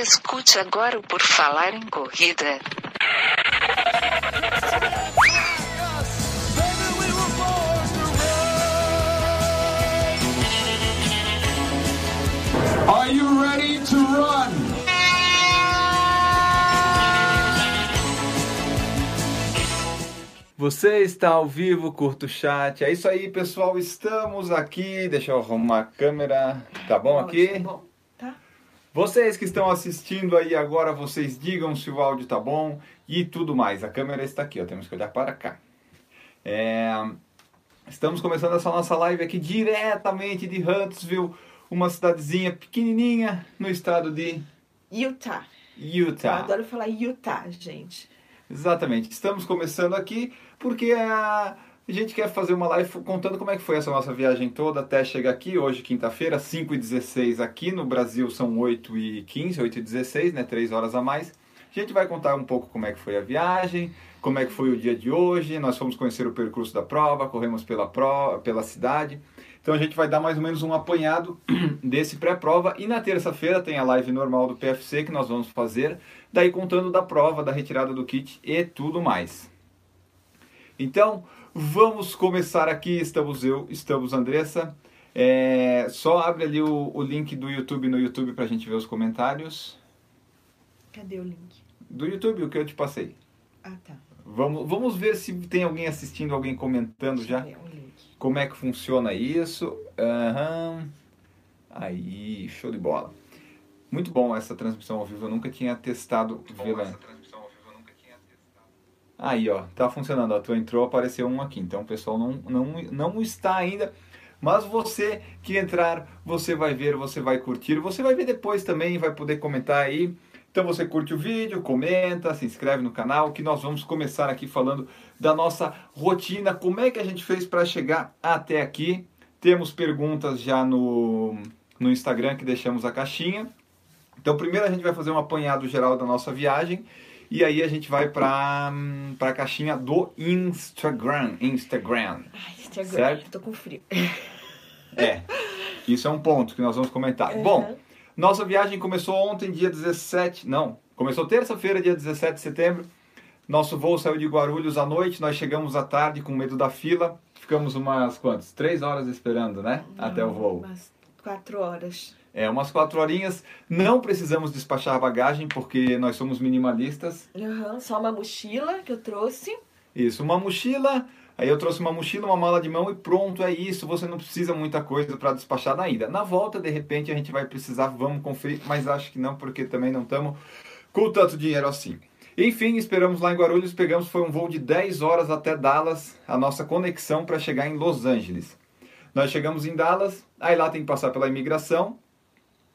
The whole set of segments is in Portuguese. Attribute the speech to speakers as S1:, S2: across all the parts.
S1: Escute agora o Por Falar em Corrida.
S2: Are you ready to run?
S3: Você está ao vivo, curta o chat. É isso aí, pessoal. Estamos aqui. Deixa eu arrumar a câmera. Tá bom aqui?
S4: Tá bom, tá?
S3: Vocês que estão assistindo aí agora, vocês digam se o áudio tá bom e tudo mais. A câmera está aqui, ó. Temos que olhar para cá. É, Estamos começando essa nossa live aqui diretamente de Huntsville, uma cidadezinha pequenininha no estado de
S4: Utah. Eu
S3: Utah.
S4: adoro falar Utah, gente.
S3: Exatamente. Estamos começando aqui porque a gente quer fazer uma live contando como é que foi essa nossa viagem toda até chegar aqui, hoje, quinta-feira, 5 e 16 aqui. No Brasil são 8 e 15, 8 e 16, né? 3 horas a mais. A gente vai contar um pouco como é que foi a viagem, como é que foi o dia de hoje. Nós fomos conhecer o percurso da prova, corremos pela, prova, pela cidade. Então a gente vai dar mais ou menos um apanhado desse pré-prova. E na terça-feira tem a live normal do PFC que nós vamos fazer, daí contando da prova, da retirada do kit e tudo mais. Então, vamos começar aqui. Estamos eu, estamos Andressa. É, só abre ali o, o link do YouTube no YouTube para a gente ver os comentários.
S4: Cadê o link?
S3: Do YouTube, o que eu te passei.
S4: Ah, tá.
S3: Vamos, vamos ver se tem alguém assistindo, alguém comentando já.
S4: Cadê o link?
S3: Como é que funciona isso? Aham. Aí, show de bola. Muito bom essa transmissão ao vivo. Eu nunca tinha testado vê-la. Aí, ó, tá funcionando. A tua entrou, apareceu um aqui. Então o pessoal não, não, não está ainda. Mas você que entrar, você vai ver, você vai curtir. Você vai ver depois também, vai poder comentar aí. Então você curte o vídeo, comenta, se inscreve no canal, que nós vamos começar aqui falando da nossa rotina, como é que a gente fez para chegar até aqui. Temos perguntas já no, no Instagram que deixamos a caixinha. Então primeiro a gente vai fazer um apanhado geral da nossa viagem e aí a gente vai para a caixinha do Instagram. Instagram.
S4: Ai, Instagram.
S3: Certo?
S4: Tô com frio.
S3: É, isso é um ponto que nós vamos comentar.
S4: Uhum.
S3: Bom, nossa viagem começou ontem, dia 17. Não, começou terça-feira, dia 17 de setembro. Nosso voo saiu de Guarulhos à noite, nós chegamos à tarde com medo da fila. Ficamos umas quantas? Três horas esperando, né? Até o voo.
S4: Umas quatro horas.
S3: É, umas quatro horinhas. Não precisamos despachar bagagem porque nós somos minimalistas.
S4: Uhum, só uma mochila que eu trouxe.
S3: Isso, uma mochila. Aí eu trouxe uma mochila, uma mala de mão e pronto, é isso. Você não precisa muita coisa para despachar na ida. Na volta, de repente, a gente vai precisar, vamos conferir, mas acho que não, porque também não estamos com tanto dinheiro assim. Enfim, esperamos lá em Guarulhos, pegamos, foi um voo de 10 horas até Dallas, a nossa conexão para chegar em Los Angeles. Nós chegamos em Dallas, aí lá tem que passar pela imigração,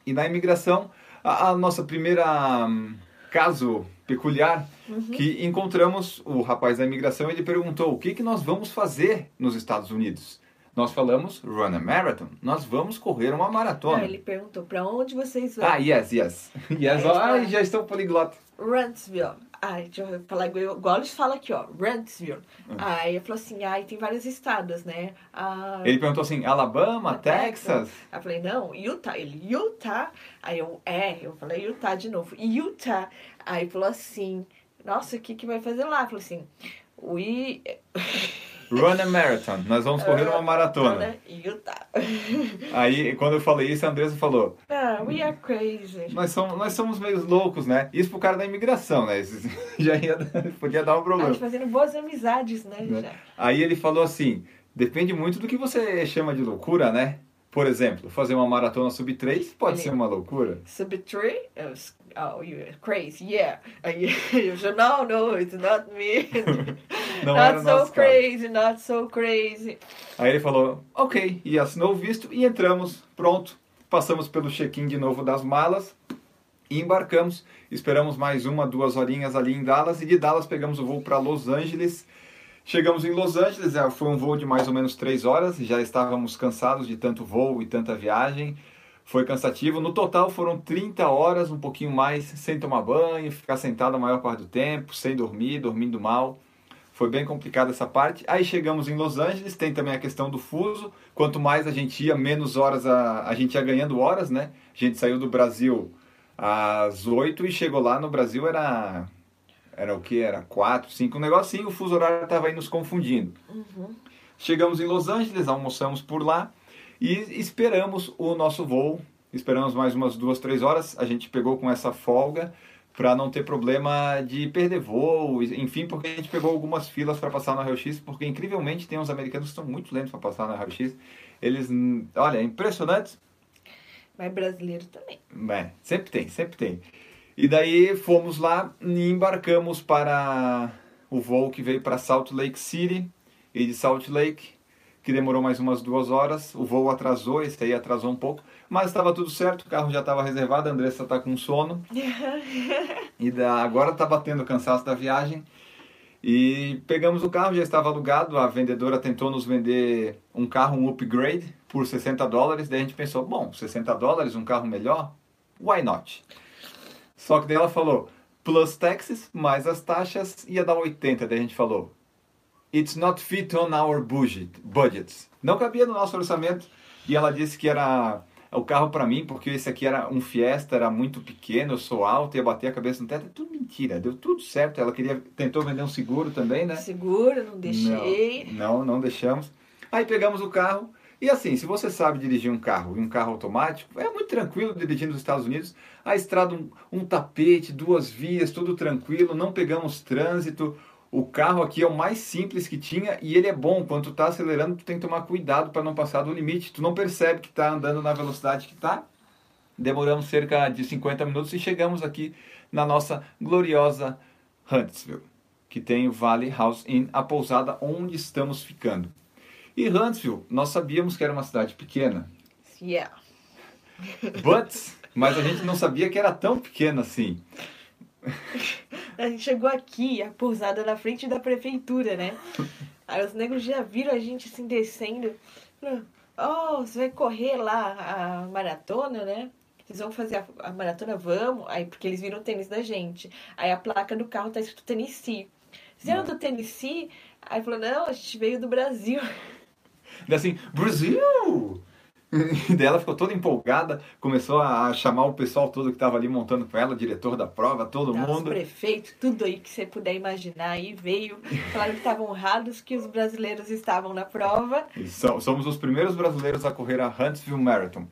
S3: e na imigração, a, a nossa primeira hum, caso peculiar, que encontramos o rapaz da imigração, ele perguntou, o que, que nós vamos fazer nos Estados Unidos? Nós falamos, run a marathon, nós vamos correr uma maratona.
S4: Aí ele perguntou, pra onde vocês vão?
S3: Ah, yes, yes. Yes,
S4: está.
S3: já estou poliglota.
S4: Rantsville. Ai, deixa eu falar igual, igual eles falam aqui, ó. Rantsville.
S3: Hum.
S4: Aí ele falou assim, ai, tem vários estados, né? Ah,
S3: Ele perguntou assim, Alabama, Texas?
S4: Aí eu falei, não, Utah. Ele, Utah? Aí eu, é, eu falei Utah de novo. Utah. Aí falou assim, nossa, o que que vai fazer lá? Eu falei assim, we...
S3: Run a marathon, nós vamos correr uma maratona.
S4: Utah.
S3: Aí, quando eu falei isso, a Andressa falou,
S4: We are crazy.
S3: nós somos, nós somos meio loucos, né? Isso pro cara da imigração, né? Isso já ia, podia dar um
S4: A
S3: problema.
S4: gente fazendo boas amizades, né,
S3: né? Aí ele falou assim, depende muito do que você chama de loucura, né? Por exemplo, fazer uma maratona sub 3 pode
S4: Ele-
S3: ser uma loucura.
S4: Sub three? It was, oh, you're crazy, yeah. Eu já, no, no, it's not me.
S3: Não
S4: not so
S3: nosso caso.
S4: crazy, not so crazy.
S3: Aí ele falou, ok, e assinou o visto e entramos, pronto. Passamos pelo check-in de novo das malas e embarcamos. Esperamos mais uma, duas horinhas ali em Dallas e de Dallas pegamos o voo para Los Angeles. Chegamos em Los Angeles, é, foi um voo de mais ou menos três horas, já estávamos cansados de tanto voo e tanta viagem. Foi cansativo. No total foram 30 horas, um pouquinho mais, sem tomar banho, ficar sentado a maior parte do tempo, sem dormir, dormindo mal. Foi bem complicada essa parte. Aí chegamos em Los Angeles, tem também a questão do fuso. Quanto mais a gente ia, menos horas a, a gente ia ganhando horas, né? A gente saiu do Brasil às 8 e chegou lá no Brasil era era o que era 4, 5, um negocinho, o fuso horário estava aí nos confundindo. Chegamos em Los Angeles, almoçamos por lá e esperamos o nosso voo. Esperamos mais umas duas, três horas. A gente pegou com essa folga para não ter problema de perder voo, enfim, porque a gente pegou algumas filas para passar no raio-x, porque incrivelmente tem uns americanos que estão muito lentos para passar no raio-x. Eles, olha, é impressionante.
S4: Mas brasileiro também.
S3: É, sempre tem, sempre tem. E daí fomos lá e embarcamos para o voo que veio para Salt Lake City e de Salt Lake, que demorou mais umas duas horas. O voo atrasou, esse aí atrasou um pouco, mas estava tudo certo, o carro já estava reservado, a Andressa está com sono. E da, agora está batendo o cansaço da viagem. E pegamos o carro, já estava alugado. A vendedora tentou nos vender um carro, um upgrade, por 60 dólares. Daí a gente pensou: bom, 60 dólares, um carro melhor? Why not? Só que daí ela falou: plus taxes, mais as taxas, ia dar 80. Daí a gente falou: it's not fit on our budget, budgets. Não cabia no nosso orçamento. E ela disse que era o carro para mim, porque esse aqui era um Fiesta, era muito pequeno, eu sou alto, ia bater a cabeça no teto, é tudo mentira, deu tudo certo. Ela queria, tentou vender um seguro também, né?
S4: Seguro, não deixei.
S3: Não, não, não deixamos. Aí pegamos o carro. E assim, se você sabe dirigir um carro e um carro automático, é muito tranquilo dirigir nos Estados Unidos. A estrada, um, um tapete, duas vias, tudo tranquilo, não pegamos trânsito. O carro aqui é o mais simples que tinha e ele é bom. Quando tu tá acelerando, tu tem que tomar cuidado para não passar do limite. Tu não percebe que tá andando na velocidade que tá. Demoramos cerca de 50 minutos e chegamos aqui na nossa gloriosa Huntsville, que tem o Valley House Inn, a pousada onde estamos ficando. E Huntsville, nós sabíamos que era uma cidade pequena,
S4: Yeah.
S3: but, mas a gente não sabia que era tão pequena assim.
S4: A gente chegou aqui, a pousada na frente da prefeitura, né? Aí os negros já viram a gente assim descendo. Falaram, Oh, você vai correr lá a maratona, né? Vocês vão fazer a, a maratona? Vamos. Aí, porque eles viram o tênis da gente. Aí a placa do carro tá escrito Tennessee. Vocês eram do Tennessee? Aí falou, não, a gente veio do Brasil.
S3: Daí assim, Brasil! E daí ela ficou toda empolgada, começou a chamar o pessoal todo que estava ali montando com ela, o diretor da prova, todo
S4: Os
S3: mundo.
S4: prefeitos, tudo aí que você puder imaginar aí veio. Falaram que estavam honrados que os brasileiros estavam na prova.
S3: So- Somos os primeiros brasileiros a correr a Huntsville Marathon.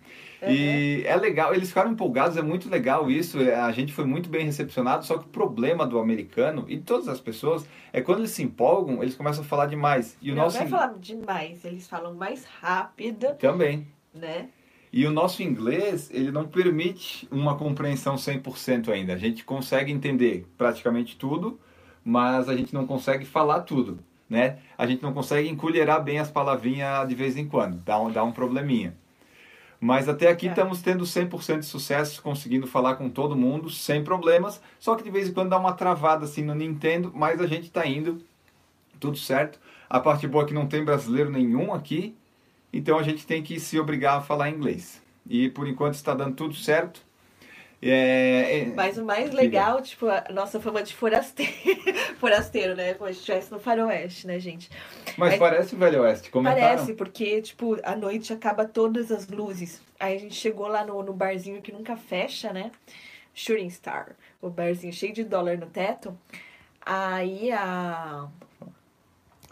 S3: E é legal, eles ficaram empolgados, é muito legal isso. é, A gente foi muito bem recepcionado, só que o problema do americano e de todas as pessoas é quando eles se empolgam, eles começam a falar demais. E o
S4: não
S3: nosso
S4: vai falar demais, eles falam mais rápido,
S3: também.
S4: Né?
S3: E o nosso inglês, ele não permite uma compreensão 100% ainda. A gente consegue entender praticamente tudo, mas a gente não consegue falar tudo, né? A gente não consegue encolherar bem as palavrinhas de vez em quando, dá um, dá um probleminha. Mas até aqui
S4: É.
S3: estamos tendo 100% de sucesso, conseguindo falar com todo mundo, sem problemas, só que de vez em quando dá uma travada assim no Nintendo, mas a gente está indo, tudo certo. A parte boa é que não tem brasileiro nenhum aqui, então a gente tem que se obrigar a falar inglês. E por enquanto está dando tudo certo. É, é-
S4: Mas o mais legal, tipo, a nossa fama de forasteiro, forasteiro, né? Como se estivesse no faroeste, né, gente?
S3: mas
S4: é-
S3: parece o Velho Oeste, comentaram.
S4: Parece, porque, tipo, à noite acaba todas as luzes. Aí a gente chegou lá no, no barzinho que nunca fecha, né? Shooting Star. O barzinho cheio de dólar no teto. Aí a,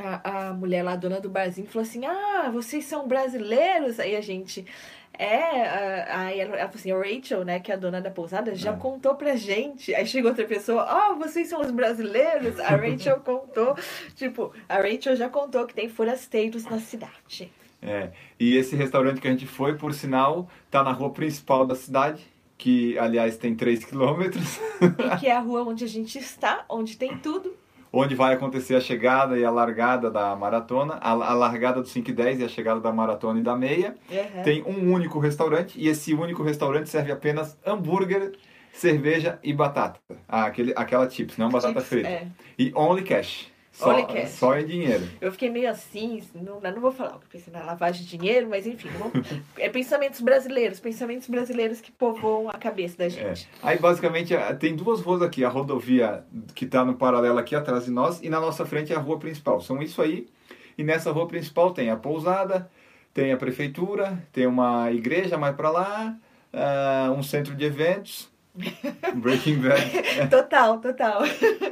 S4: a, a mulher lá, a dona do barzinho, falou assim: Ah, vocês são brasileiros? Aí a gente. É, aí ela, falou assim, a Rachel, né, que é a dona da pousada, já
S3: É.
S4: contou pra gente. Aí chegou outra pessoa, ó, vocês são os brasileiros? A Rachel contou, tipo, a Rachel já contou que tem forasteiros na cidade.
S3: É, e esse restaurante que a gente foi, por sinal, tá na rua principal da cidade, que aliás tem 3 quilômetros,
S4: E que é a rua onde a gente está, onde tem tudo.
S3: Onde vai acontecer a chegada e a largada da maratona, a, a largada do 5 e 10 e a chegada da maratona e da meia.
S4: Uhum.
S3: Tem um único restaurante e esse único restaurante serve apenas hambúrguer, cerveja e batata. Ah, aquele, aquela chips, não batata
S4: Chips,
S3: frita.
S4: é.
S3: E only cash. Só,
S4: cash.
S3: só em dinheiro.
S4: Eu fiquei meio assim, não, não vou falar o que eu pensei na lavagem de dinheiro, mas enfim, não- é pensamentos brasileiros, pensamentos brasileiros que povoam a cabeça da
S3: É.
S4: gente.
S3: Aí basicamente ah, tem duas ruas aqui, a rodovia que está no paralelo aqui atrás de nós e na nossa frente é a rua principal. São isso aí. E nessa rua principal tem a pousada, tem a prefeitura, tem uma igreja mais para lá, ah, um centro de eventos Breaking Bad.
S4: Total, total.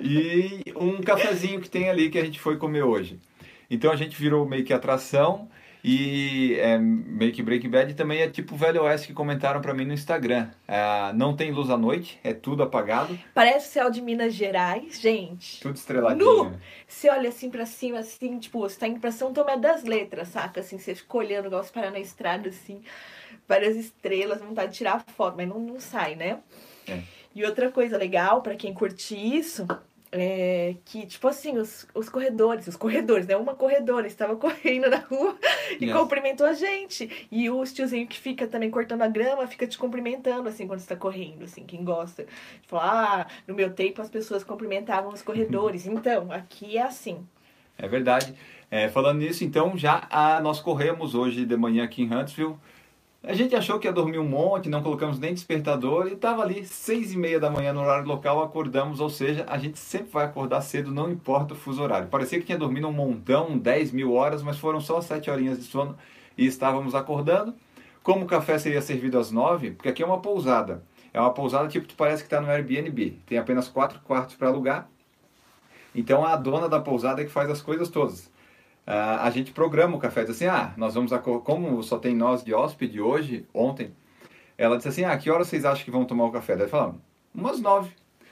S3: e um cafezinho que tem ali que a gente foi comer hoje. Então a gente virou meio que atração e é, meio que Breaking Bad também é tipo Velho Oeste que comentaram pra mim no Instagram. É, não tem luz à noite, é tudo apagado,
S4: Parece o céu de Minas Gerais, gente.
S3: tudo estreladinho.
S4: Nu! Você olha assim pra cima, assim, tipo, você tá indo pra São Tomé das Letras, saca? Assim, você fica olhando, igual você parar na estrada, assim, várias estrelas, vontade de tirar foto, mas não, não sai, né?
S3: É.
S4: E outra coisa legal pra quem curte isso é que, tipo assim, os, os corredores, os corredores, né? Uma corredora estava correndo na rua e cumprimentou a gente. E o tiozinho que fica também cortando a grama fica te cumprimentando, assim, quando você tá correndo, assim, quem gosta. Falar, ah, no meu tempo as pessoas cumprimentavam os corredores. Então, aqui é assim.
S3: É verdade. É, falando nisso, então, já a, nós corremos hoje de manhã aqui em Huntsville. A gente achou que ia dormir um monte, não colocamos nem despertador e estava ali seis e meia da manhã no horário local, acordamos, ou seja, a gente sempre vai acordar cedo, não importa o fuso horário. Parecia que tinha dormido um montão, 10 mil horas, mas foram só sete horinhas de sono e estávamos acordando. Como o café seria servido às nove, porque aqui é uma pousada. É uma pousada tipo, tu parece que está no Airbnb. Tem apenas quatro quartos para alugar. Então a dona da pousada é que faz as coisas todas. Ah, a gente programa o café, diz assim, ah, nós vamos, como só tem nós de hóspede hoje, ontem, ela disse assim, ah, que horas vocês acham que vão tomar o café? Daí falamos, umas nove.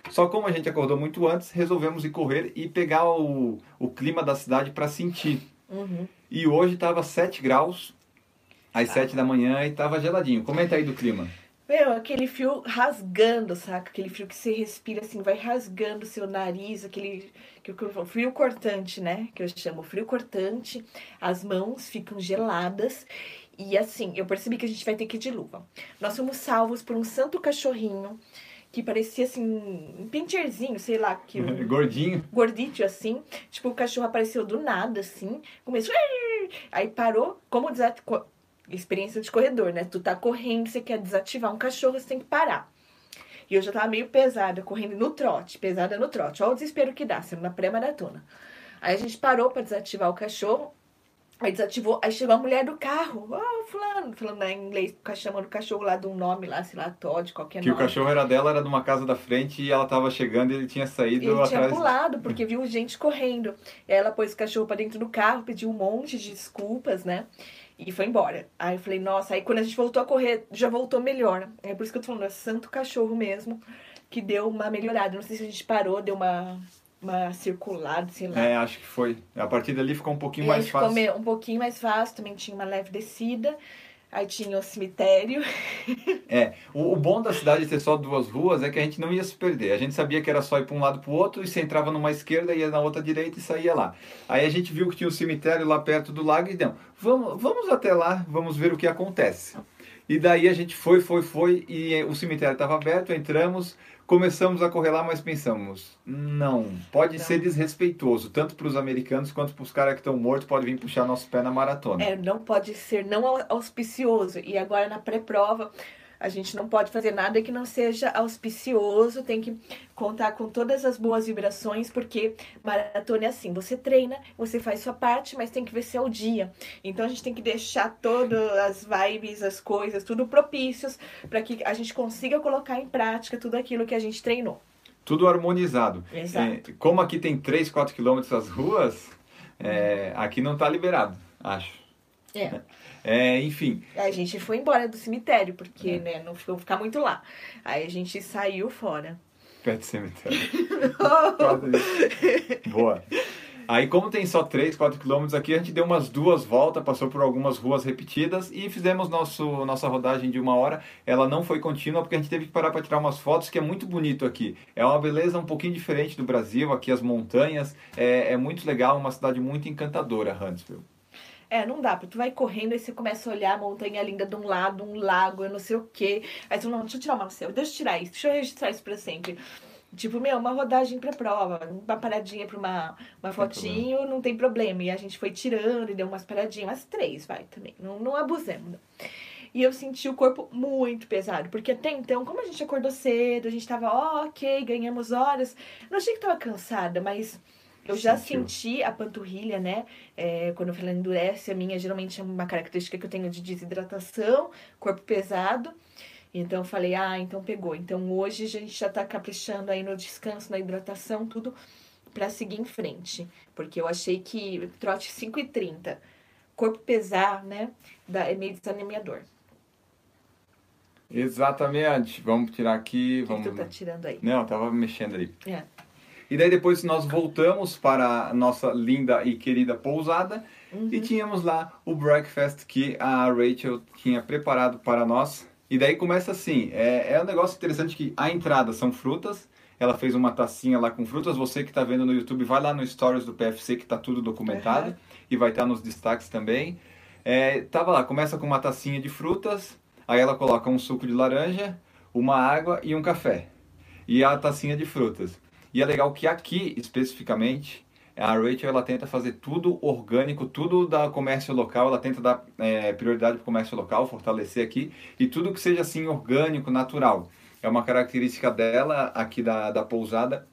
S3: Só como a gente acordou muito antes, resolvemos ir correr e pegar o, o clima da cidade para sentir.
S4: Uhum.
S3: E hoje estava 7 graus, às 7 da manhã, e estava geladinho. Comenta aí do clima.
S4: Meu, aquele frio rasgando, saca? Aquele frio que você respira assim, vai rasgando seu nariz, aquele que falo, frio cortante, né? Que eu chamo frio cortante. As mãos ficam geladas. E assim, eu percebi que a gente vai ter que ir de luva. Nós fomos salvos por um santo cachorrinho que parecia assim, um pincherzinho, sei lá, que um
S3: Gordinho.
S4: gordito assim. Tipo, o cachorro apareceu do nada, assim. Começou. Aí parou, como desat... co- experiência de corredor, né? Tu tá correndo, você quer desativar um cachorro, você tem que parar. E eu já tava meio pesada, correndo no trote, pesada no trote. Olha o desespero que dá, sendo na pré-maratona. Aí a gente parou pra desativar o cachorro. Aí desativou, aí chegou a mulher do carro. Ó, fulano, falando em inglês, chamando o cachorro lá de um nome lá, sei lá, Todd, qualquer
S3: Que o
S4: nome.
S3: cachorro era dela, era de uma casa da frente e ela estava chegando e ele tinha saído
S4: Ele tinha
S3: atrás.
S4: pulado, porque viu gente correndo. Ela pôs o cachorro pra dentro do carro, pediu um monte de desculpas, né? E foi embora. Aí eu falei, nossa, aí quando a gente voltou a correr, já voltou melhor. É por isso que eu tô falando, é santo cachorro mesmo, que deu uma melhorada. Não sei se a gente parou, deu uma, uma circulada, sei lá.
S3: É, acho que foi. A partir dali ficou um pouquinho
S4: e
S3: mais
S4: ficou
S3: fácil.
S4: me- um pouquinho mais fácil, também tinha uma leve descida. Aí tinha o cemitério.
S3: É, o, o bom da cidade de ter só duas ruas é que a gente não ia se perder. A gente sabia que era só ir para um lado para o outro e você entrava numa esquerda, ia na outra direita e saía lá. Aí a gente viu que tinha um cemitério lá perto do lago e deu, vamos, vamos até lá, vamos ver o que acontece. E daí a gente foi, foi, foi e eh, o cemitério estava aberto, entramos, começamos a correr lá, mas pensamos, não, pode ser desrespeitoso, tanto para os americanos quanto para os caras que estão mortos, pode vir puxar nosso pé na maratona.
S4: É, não pode ser não au- auspicioso. E agora na pré-prova, a gente não pode fazer nada que não seja auspicioso, tem que contar com todas as boas vibrações, porque maratona é assim, você treina, você faz sua parte, mas tem que ver se é o dia. Então a gente tem que deixar todas as vibes, as coisas, tudo propícios para que a gente consiga colocar em prática tudo aquilo que a gente treinou.
S3: Tudo harmonizado.
S4: Exato.
S3: É, como aqui tem 3, 4 quilômetros as ruas, é, aqui não está liberado, acho.
S4: É.
S3: É, enfim,
S4: a gente foi embora do cemitério, porque, né, não ficou ficar muito lá. Aí a gente saiu fora.
S3: perto do cemitério. Boa. Aí, como tem só 3, 4 quilômetros aqui, a gente deu umas duas voltas, passou por algumas ruas repetidas e fizemos nosso, nossa rodagem de uma hora. Ela não foi contínua porque a gente teve que parar para tirar umas fotos, que é muito bonito aqui. É uma beleza um pouquinho diferente do Brasil, aqui as montanhas. É, é muito legal, uma cidade muito encantadora, Huntsville.
S4: É, não dá, porque tu vai correndo e você começa a olhar a montanha linda de um lado, um lago, eu não sei o quê. Aí tu, não, deixa eu tirar uma selfie, deixa eu tirar isso, deixa eu registrar isso pra sempre. Tipo, meu, uma rodagem pra prova, uma paradinha pra uma, uma fotinho, não tem problema. E a gente foi tirando e deu umas paradinhas, umas três, vai, também. Não, não abusemos. não. E eu senti o corpo muito pesado, porque até então, como a gente acordou cedo, a gente tava, ó, ok, ganhamos horas. Não achei que tava cansada, mas eu já
S3: Sentiu.
S4: senti a panturrilha, né? É, quando ela endurece, a minha geralmente é uma característica que eu tenho de desidratação, corpo pesado. Então eu falei, ah, então pegou. Então hoje a gente já tá caprichando aí no descanso, na hidratação, tudo para seguir em frente. Porque eu achei que trote 5 e 30, corpo pesar, né, dá, é meio desanimador.
S3: Exatamente. Vamos tirar aqui.
S4: O que,
S3: vamos...
S4: tu tá tirando aí?
S3: Não, eu tava mexendo ali.
S4: É.
S3: E daí depois nós voltamos para a nossa linda e querida pousada
S4: Uhum.
S3: e tínhamos lá o breakfast que a Rachel tinha preparado para nós. E daí começa assim, é, é um negócio interessante que a entrada são frutas, ela fez uma tacinha lá com frutas, você que está vendo no YouTube, vai lá no Stories do PFC que está tudo documentado
S4: Uhum.
S3: e vai estar nos destaques também. É, tava lá, começa com uma tacinha de frutas, aí ela coloca um suco de laranja, uma água e um café. E a tacinha de frutas. E é legal que aqui, especificamente, a Rachel ela tenta fazer tudo orgânico, tudo da comércio local, ela tenta dar é, prioridade para o comércio local, fortalecer aqui, e tudo que seja assim orgânico, natural. É uma característica dela aqui da, da pousada.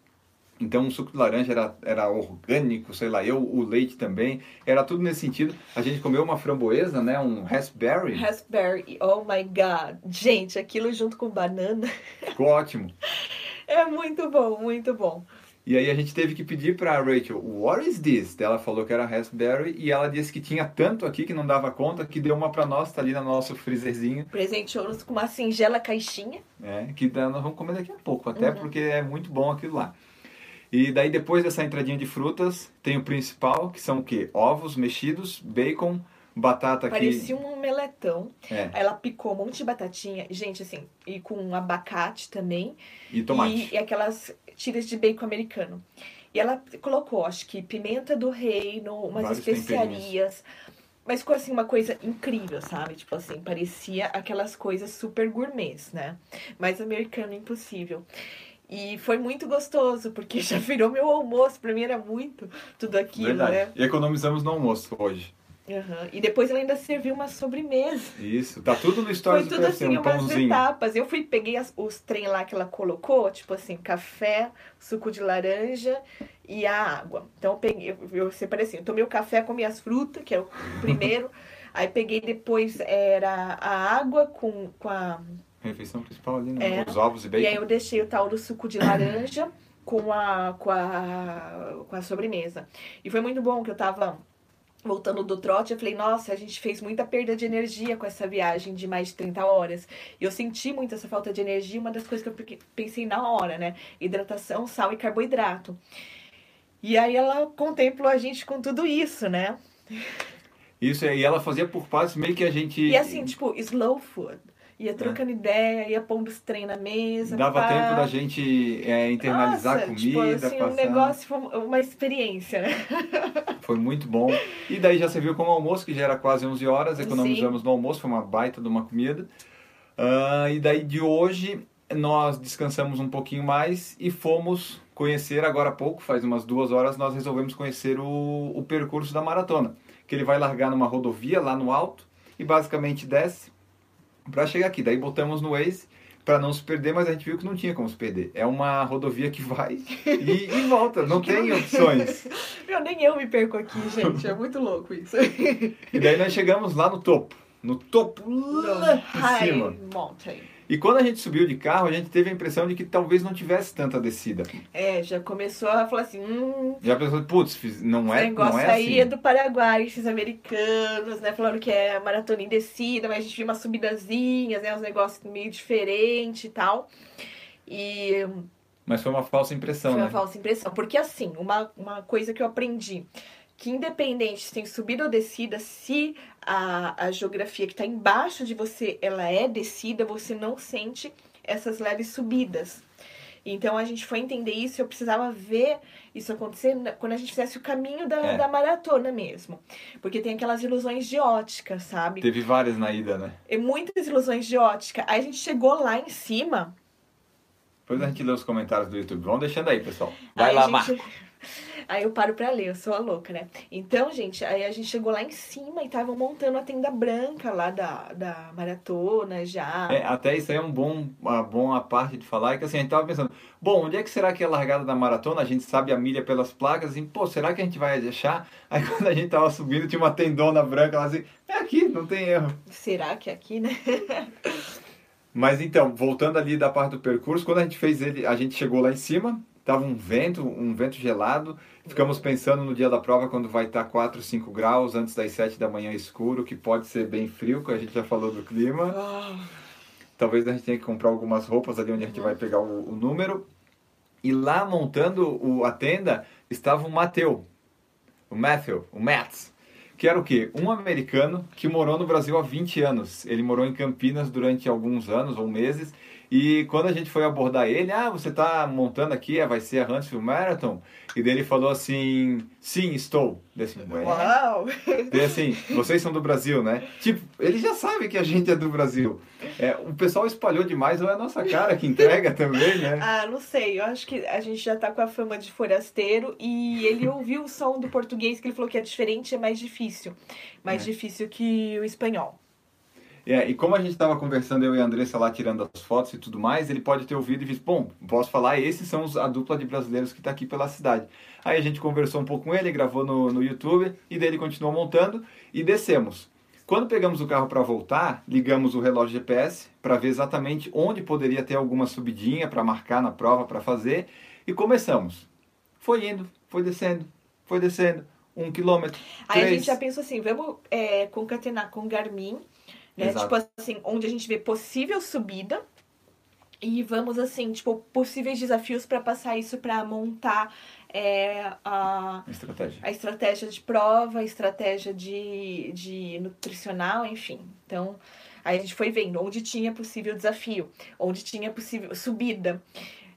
S3: Então, o suco de laranja era, era orgânico, sei lá, eu, o leite também, era tudo nesse sentido. A gente comeu uma framboesa, né, um raspberry,
S4: Raspberry, oh my god. Gente, aquilo junto com banana
S3: ficou ótimo.
S4: é muito bom, muito bom.
S3: E aí a gente teve que pedir para a Rachel, what is this? Ela falou que era raspberry e ela disse que tinha tanto aqui que não dava conta, que deu uma para nós, tá ali no nosso freezerzinho,
S4: Presenteou-nos com uma singela caixinha.
S3: né? Que nós vamos comer daqui a pouco, até porque é muito bom aquilo lá. E daí depois dessa entradinha de frutas, tem o principal, que são o quê? Ovos mexidos, bacon, batata aqui.
S4: Parecia um meletão.
S3: É,
S4: ela picou um monte de batatinha, gente, assim, e com um abacate também.
S3: e tomate.
S4: E, e aquelas tiras de bacon americano. E ela colocou, acho que pimenta do reino, umas
S3: Vários
S4: especiarias. Mas ficou assim uma coisa incrível, sabe? Tipo assim, parecia aquelas coisas super gourmets, né? Mais americano impossível. E foi muito gostoso, porque já virou meu almoço. Pra mim era muito tudo aquilo,
S3: Verdade.
S4: né?
S3: E economizamos no almoço hoje.
S4: Aham. E depois ela ainda serviu uma sobremesa.
S3: Isso, tá tudo no
S4: Foi
S3: stories do
S4: tudo assim,
S3: um
S4: umas
S3: pãozinho.
S4: etapas. Eu fui, peguei as- os trem lá que ela colocou, tipo assim, café, suco de laranja e a água. Então eu peguei, eu, eu separei assim, eu tomei o café, comi as frutas, que é o primeiro. aí peguei depois, era a água com, com a.
S3: Refeição principal ali, né?
S4: É.
S3: Os ovos e bacon.
S4: E aí eu deixei o tal do suco de laranja com a, com a, com a sobremesa. E foi muito bom que eu tava voltando do trote, eu falei, nossa, a gente fez muita perda de energia com essa viagem de mais de 30 horas. E eu senti muito essa falta de energia, uma das coisas que eu pe- pensei na hora, né? Hidratação, sal e carboidrato. E aí ela contemplou a gente com tudo isso, né?
S3: Isso, e ela fazia por partes meio que a gente.
S4: E assim, tipo, slow food. Ia trocando ideia, ia pondo os trem na mesa.
S3: Dava
S4: pá.
S3: tempo da gente é, internalizar
S4: Nossa,
S3: a
S4: tipo,
S3: comida,
S4: assim,
S3: passar.
S4: um negócio, foi uma experiência, né?
S3: Foi muito bom. E daí já serviu como almoço, que já era quase 11 horas,
S4: Sim.
S3: economizamos no almoço, foi uma baita de uma comida. Ah, e daí de hoje nós descansamos um pouquinho mais e fomos conhecer agora há pouco, faz umas duas horas, nós resolvemos conhecer o, o percurso da maratona. Que ele vai largar numa rodovia lá no alto e basicamente desce para chegar aqui. Daí botamos no Waze para não se perder, mas a gente viu que não tinha como se perder. É uma rodovia que vai e, e volta, não tem opções.
S4: Meu, nem eu me perco aqui, gente. É muito louco isso.
S3: E daí nós chegamos lá no topo. No topo, lá em
S4: High
S3: cima.
S4: Mountain.
S3: E quando a gente subiu de carro, a gente teve a impressão de que talvez não tivesse tanta descida.
S4: É, já começou a falar assim, hum,
S3: Já pensou, putz, não é,
S4: negócio
S3: não é
S4: aí é
S3: assim.
S4: do Paraguai, esses americanos, né? Falando que é maratona em descida, mas a gente viu umas subidazinhas, né? Uns negócios meio diferentes e tal. E
S3: Mas foi uma falsa impressão,
S4: foi uma
S3: né?
S4: falsa impressão. Porque assim, uma, uma coisa que eu aprendi, que independente se tem subida ou descida, se a, a geografia que está embaixo de você, ela é descida, você não sente essas leves subidas. Então a gente foi entender isso, eu precisava ver isso acontecer quando a gente fizesse o caminho da,
S3: É.
S4: da maratona mesmo. Porque tem aquelas ilusões de ótica, sabe?
S3: Teve várias na ida, né?
S4: E muitas ilusões de ótica. Aí a gente chegou lá em cima,
S3: Depois a gente lê os comentários do YouTube. Vão deixando aí, pessoal. Vai
S4: Aí
S3: lá,
S4: gente-
S3: Marco.
S4: Aí eu paro pra ler, eu sou a louca, né? Então, gente, aí a gente chegou lá em cima e tava montando a tenda branca lá da, da maratona já.
S3: É, até isso aí é um bom, uma boa parte de falar, é que assim, a gente tava pensando, bom, onde é que será que é a largada da maratona? A gente sabe a milha pelas placas, assim, pô, será que a gente vai achar? Aí quando a gente tava subindo, tinha uma tendona branca lá assim, é aqui, não tem erro.
S4: Será que é aqui, né?
S3: Mas então, voltando ali da parte do percurso, quando a gente fez ele, a gente chegou lá em cima, tava um vento, um vento gelado. Ficamos pensando no dia da prova quando vai estar 4, 5 graus, antes das 7 da manhã escuro, que pode ser bem frio, que a gente já falou do clima.
S4: Ah,
S3: Talvez a gente tenha que comprar algumas roupas ali onde a gente vai pegar o, o número. E lá montando o, a tenda estava o Mateu, o Matthew, o Mats, que era o quê? Um americano que morou no Brasil há 20 anos. Ele morou em Campinas durante alguns anos ou meses. E quando a gente foi abordar ele, ah, você está montando aqui, vai ser a Huntsville Marathon? E daí ele falou assim, sim, estou. Daí assim, "Ué?"
S4: Uau!
S3: Daí assim, vocês são do Brasil, né? Tipo, ele já sabe que a gente é do Brasil. É, o pessoal espalhou demais, ou é a nossa cara que entrega também, né?
S4: Ah, não sei. Eu acho que a gente já tá com a fama de forasteiro e ele ouviu o som do português que ele falou que é diferente, é mais difícil. Mais
S3: É.
S4: difícil que o espanhol.
S3: É, e como a gente estava conversando, eu e a Andressa lá tirando as fotos e tudo mais, ele pode ter ouvido e visto, bom, posso falar, esses são os- a dupla de brasileiros que está aqui pela cidade. Aí a gente conversou um pouco com ele, gravou no, no YouTube, e daí ele continuou montando e descemos. Quando pegamos o carro para voltar, ligamos o relógio GPS para ver exatamente onde poderia ter alguma subidinha para marcar na prova para fazer e começamos. Foi indo, foi descendo, foi descendo, um quilômetro,
S4: Aí a
S3: três.
S4: gente já pensou assim, vamos é, concatenar com Garmin, né?
S3: Exato.
S4: Tipo assim, onde a gente vê possível subida e vamos assim, tipo, possíveis desafios para passar isso para montar é, a,
S3: Estratégia.
S4: a estratégia de prova, a estratégia de, de nutricional, enfim. Então, aí a gente foi vendo onde tinha possível desafio, onde tinha possível subida.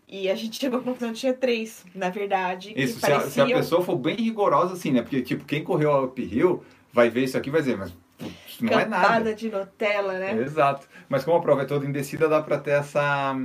S4: E a gente chegou à conclusão que tinha três, na verdade.
S3: Isso, se a, se a pessoa for bem rigorosa assim, né? Porque, tipo, quem correu a uphill vai ver isso aqui e vai dizer, mas não é
S4: campada
S3: nada.
S4: de Nutella, né?
S3: Exato. Mas como a prova é toda em descida, dá pra ter essa,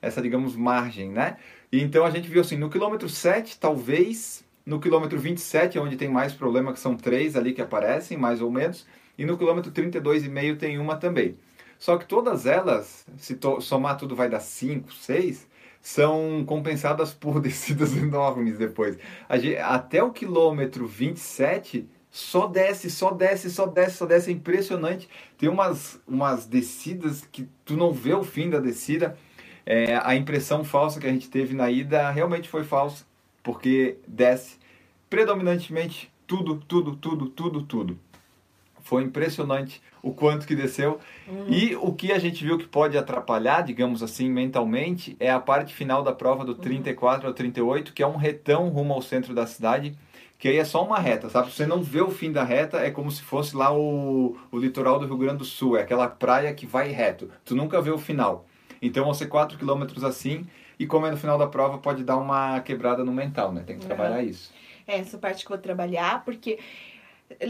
S3: essa, digamos, margem, né? E então a gente viu assim, no quilômetro 7, talvez, no quilômetro 27, é onde tem mais problema, que são três ali que aparecem, mais ou menos, e no quilômetro 32,5 tem uma também. Só que todas elas, se somar tudo vai dar 5, 6, são compensadas por descidas enormes depois. Gente- até o quilômetro 27 só desce, só desce, só desce, só desce, é impressionante. Tem umas, umas descidas que tu não vê o fim da descida. É, a impressão falsa que a gente teve na ida realmente foi falsa, porque desce predominantemente tudo, tudo, tudo, tudo, tudo. Foi impressionante o quanto que desceu. E o que a gente viu que pode atrapalhar, digamos assim, mentalmente, é a parte final da prova do 34 ao 38, que é um retão rumo ao centro da cidade, que aí é só uma reta, sabe? Você não vê o fim da reta, é como se fosse lá o, o litoral do Rio Grande do Sul, é aquela praia que vai reto. Tu nunca vê o final. Então vão ser 4 quilômetros assim, e como é no final da prova, pode dar uma quebrada no mental, né? Tem que trabalhar isso.
S4: É essa parte que eu vou trabalhar, porque.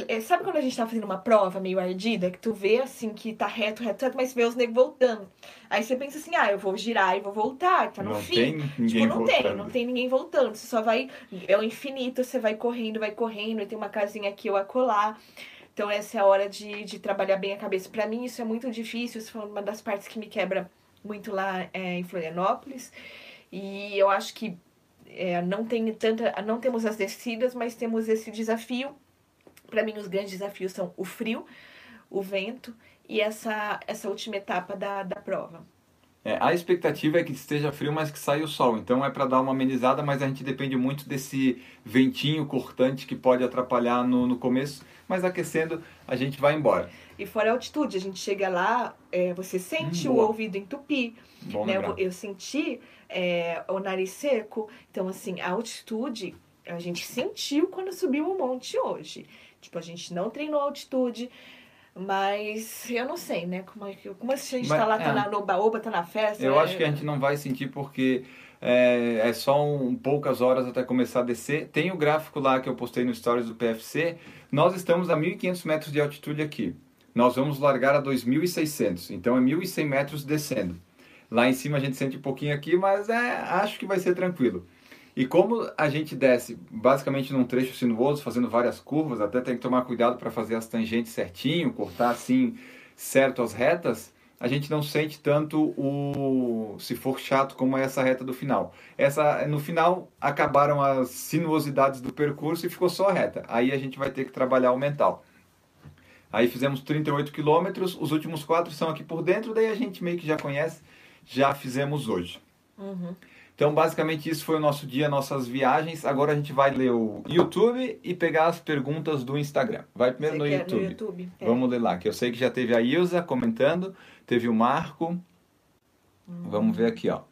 S4: É, Sabe quando a gente tá fazendo uma prova meio ardida, que tu vê assim que tá reto, reto, reto, mas vê os negros voltando. Aí você pensa assim, ah, eu vou girar e vou voltar, tá no
S3: não
S4: fim.
S3: tem ninguém
S4: Tipo, não tem,
S3: voltando.
S4: não tem ninguém voltando. Você só vai. É o infinito, você vai correndo, vai correndo, e tem uma casinha aqui ou acolá. Então, essa é a hora de, de trabalhar bem a cabeça. Pra mim, isso é muito difícil. Isso foi uma das partes que me quebra muito lá é, em Florianópolis. E eu acho que é, não tem tanta. Não temos as descidas, mas temos esse desafio. Pra mim, os grandes desafios são o frio, o vento e essa, essa última etapa da, da prova.
S3: É, a expectativa é que esteja frio, mas que saia o sol. Então é para dar uma amenizada, mas a gente depende muito desse ventinho cortante que pode atrapalhar no, no começo. Mas aquecendo, a gente vai embora.
S4: E fora a altitude, a gente chega lá, é, você sente
S3: Hum,
S4: o ouvido entupir, né? Eu, eu senti é, o nariz seco. Então, assim, a altitude, a gente sentiu quando subiu o monte hoje. Tipo, a gente não treinou altitude, mas eu não sei, né? Como, é que- como a gente
S3: Mas,
S4: tá lá,
S3: é.
S4: tá na, no baoba, tá na festa.
S3: Eu
S4: né?
S3: acho que a gente não vai sentir porque é, é só um, poucas horas até começar a descer. Tem o gráfico lá que eu postei no Stories do PFC. Nós estamos a 1.500 metros de altitude aqui. Nós vamos largar a 2.600, então é 1.100 metros descendo. Lá em cima a gente sente um pouquinho aqui, mas é, acho que vai ser tranquilo. E como a gente desce basicamente num trecho sinuoso, fazendo várias curvas, até tem que tomar cuidado para fazer as tangentes certinho, cortar assim certo as retas, a gente não sente tanto o se for chato como é essa reta do final. Essa no final acabaram as sinuosidades do percurso e ficou só a reta. Aí a gente vai ter que trabalhar o mental. Aí fizemos 38 quilômetros, os últimos quatro são aqui por dentro, daí a gente meio que já conhece, já fizemos hoje.
S4: Uhum.
S3: Então, basicamente, isso foi o nosso dia, nossas viagens. Agora a gente vai ler o YouTube e pegar as perguntas do Instagram. Vai primeiro no YouTube.
S4: no YouTube? É.
S3: Vamos ler lá, que eu sei que já teve a Ilza comentando, teve o Marco. Vamos ver aqui, ó.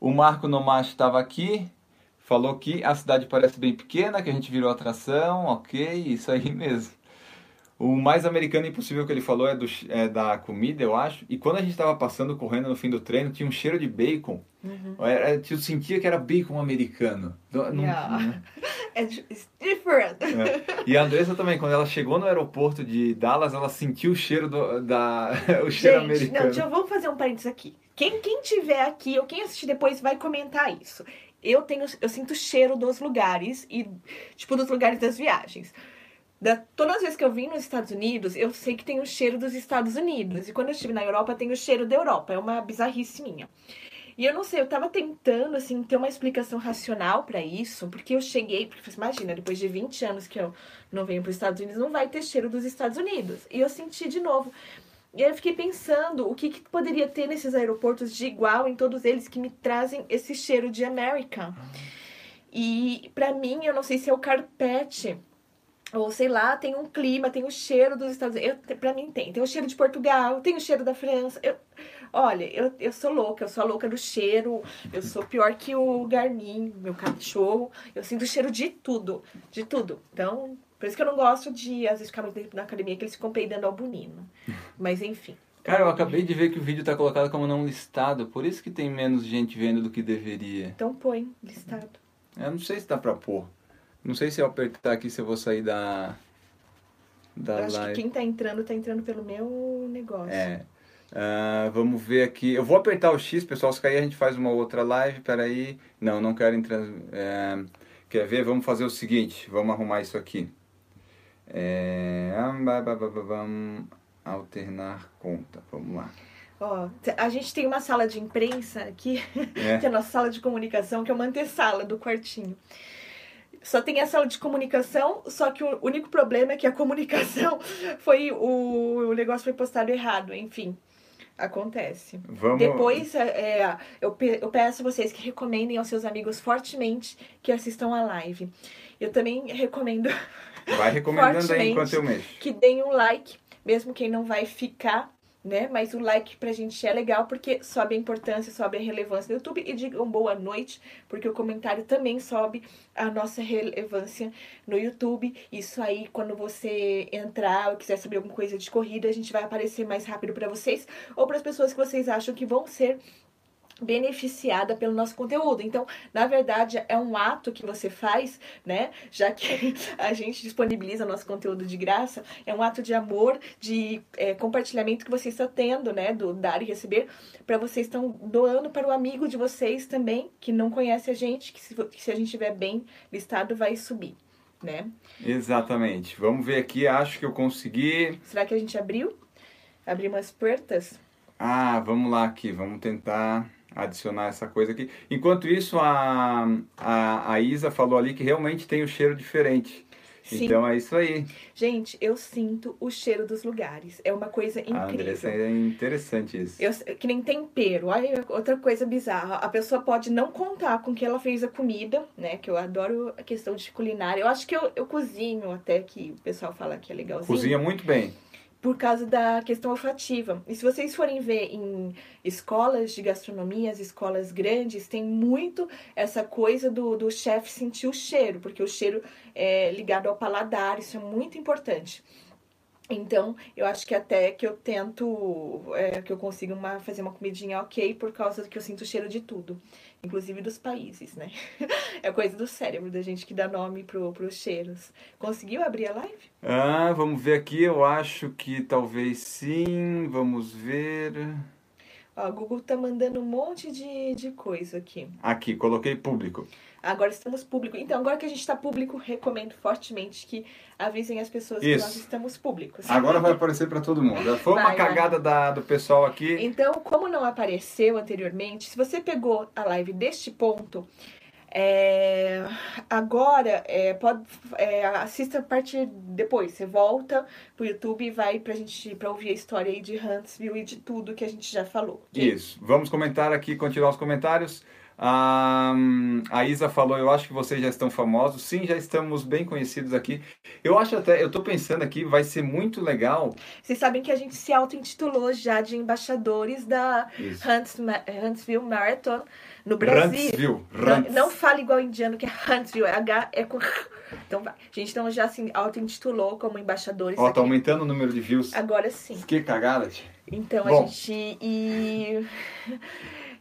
S3: O Marco Nomacho estava aqui, falou que a cidade parece bem pequena, que a gente virou atração, ok, isso aí mesmo. O mais americano impossível que ele falou é, do, é da comida, eu acho. E quando a gente estava passando, correndo no fim do treino, tinha um cheiro de bacon. Era, eu sentia que era bacon americano. Não- não-
S4: Yeah. É di- it's different.
S3: é. E a Andressa também, quando ela chegou no aeroporto de Dallas, ela sentiu o cheiro do, da, o cheiro
S4: Gente,
S3: americano.
S4: não, eu, vamos fazer um parênteses aqui. Quem, quem tiver aqui ou quem assistir depois vai comentar isso. Eu tenho, eu sinto o cheiro dos lugares e tipo dos lugares das viagens. Da, todas as vezes que eu vim nos Estados Unidos, eu sei que tem o cheiro dos Estados Unidos. E quando eu estive na Europa, tem o cheiro da Europa. É uma bizarrice minha. E eu não sei, eu tava tentando, assim, ter uma explicação racional pra isso, porque eu cheguei, porque você imagina, depois de 20 anos que eu não venho pros Estados Unidos, não vai ter cheiro dos Estados Unidos. E eu senti de novo. E aí eu fiquei pensando o que, que poderia ter nesses aeroportos de igual em todos eles que me trazem esse cheiro de American. E pra mim, eu não sei se é o carpete, ou sei lá, tem um clima, tem o cheiro dos Estados Unidos. Eu, pra mim tem. Tem o cheiro de Portugal, tem o cheiro da França. Eu, olha, eu, eu sou louca, eu sou a louca do cheiro. Eu sou pior que o Garmin, meu cachorro. Eu sinto o cheiro de tudo, de tudo. Então, por isso que eu não gosto de, às vezes, ficar muito tempo na academia, que eles ficam peidando ao bonino. Mas enfim.
S3: Cara, eu acabei de ver que o vídeo tá colocado como não listado, por isso que tem menos gente vendo do que deveria.
S4: Então põe listado.
S3: Eu não sei se dá pra pôr. Não sei se eu apertar aqui se eu vou sair da. Da
S4: Eu acho que
S3: live.
S4: quem tá entrando, tá entrando pelo meu negócio.
S3: É. Ah, vamos ver aqui. Eu vou apertar o X, pessoal. Se cair, a gente faz uma outra live. Peraí. Não, não quero entrar. é, Quer ver? Vamos fazer o seguinte. Vamos arrumar isso aqui. É... Alternar conta. Vamos lá.
S4: T- a gente tem uma sala de imprensa aqui,
S3: É.
S4: que é a nossa sala de comunicação, que é uma antessala do quartinho. Só tem a sala de comunicação, só que o único problema é que a comunicação foi o, o negócio foi postado errado, enfim. Acontece.
S3: Vamos.
S4: Depois, é, é, eu, pe- eu peço vocês que recomendem aos seus amigos fortemente que assistam a live. Eu também recomendo
S3: Vai recomendando aí enquanto eu mexo.
S4: que deem um like, mesmo quem não vai ficar, né? Mas o like pra gente é legal porque sobe a importância, sobe a relevância no YouTube e digam boa noite, porque o comentário também sobe a nossa relevância no YouTube. Isso aí, quando você entrar ou quiser saber alguma coisa de corrida, a gente vai aparecer mais rápido pra vocês ou para as pessoas que vocês acham que vão ser beneficiada pelo nosso conteúdo. Então, na verdade, é um ato que você faz, né? Já que a gente disponibiliza nosso conteúdo de graça, é um ato de amor, de é, compartilhamento que vocês estão tendo, né? Do dar e receber, para vocês estão doando para o amigo de vocês também, que não conhece a gente, que se, que se a gente estiver bem listado, vai subir, né?
S3: Exatamente. Vamos ver aqui. Acho que eu consegui.
S4: Será que a gente abriu? Abriu umas portas?
S3: Ah, vamos lá aqui. Vamos tentar adicionar essa coisa aqui. Enquanto isso, a, a, a Isa falou ali que realmente tem o cheiro diferente.
S4: Sim.
S3: Então é isso aí.
S4: Gente, eu sinto o cheiro dos lugares. É uma coisa
S3: A
S4: incrível.
S3: Andressa é interessante isso.
S4: Eu, que nem tempero. Olha, outra coisa bizarra. A pessoa pode não contar com que ela fez a comida, né? Que eu adoro a questão de culinária. Eu acho que eu, eu cozinho até que o pessoal fala que é legalzinho.
S3: Cozinha muito bem.
S4: Por causa da questão olfativa. E se vocês forem ver em escolas de gastronomia, as escolas grandes, tem muito essa coisa do, do chefe sentir o cheiro, porque o cheiro é ligado ao paladar, isso é muito importante. Então, eu acho que até que eu tento, é, que eu consigo uma, fazer uma comidinha ok, por causa que eu sinto o cheiro de tudo. Inclusive dos países, né? É coisa do cérebro da gente que dá nome pro, pros cheiros. Conseguiu abrir a live?
S3: Ah, vamos ver aqui. Eu acho que talvez sim. Vamos ver.
S4: Ó, o Google tá mandando um monte de, de coisa aqui.
S3: Aqui, coloquei público.
S4: Agora estamos público. Então, agora que a gente está público, recomendo fortemente que avisem as pessoas
S3: Isso.
S4: que nós estamos públicos.
S3: Agora vai aparecer para todo mundo. Foi uma
S4: Vai, vai.
S3: cagada da, do pessoal aqui.
S4: Então, como não apareceu anteriormente, se você pegou a live deste ponto, É, agora, é, pode, é, assista a partir depois. Você volta pro YouTube e vai pra gente pra ouvir a história aí de Huntsville e de tudo que a gente já falou.
S3: Isso. Vamos comentar aqui, continuar os comentários. Ah, a Isa falou, eu acho que vocês já estão famosos. Sim, já estamos bem conhecidos aqui. Eu acho até, eu tô pensando aqui, vai ser muito legal.
S4: Vocês sabem que a gente se auto-intitulou já de embaixadores da. Hunts, Huntsville Marathon no Brasil.
S3: Huntsville.
S4: Não,
S3: Hunts.
S4: não fala igual indiano, que é Huntsville, é H é com Então vai. A gente então já se auto-intitulou como embaixadores.
S3: Ó, tá
S4: aqui.
S3: aumentando o número de views.
S4: Agora sim.
S3: Que cagada, tia.
S4: Então
S3: Bom.
S4: a gente. E,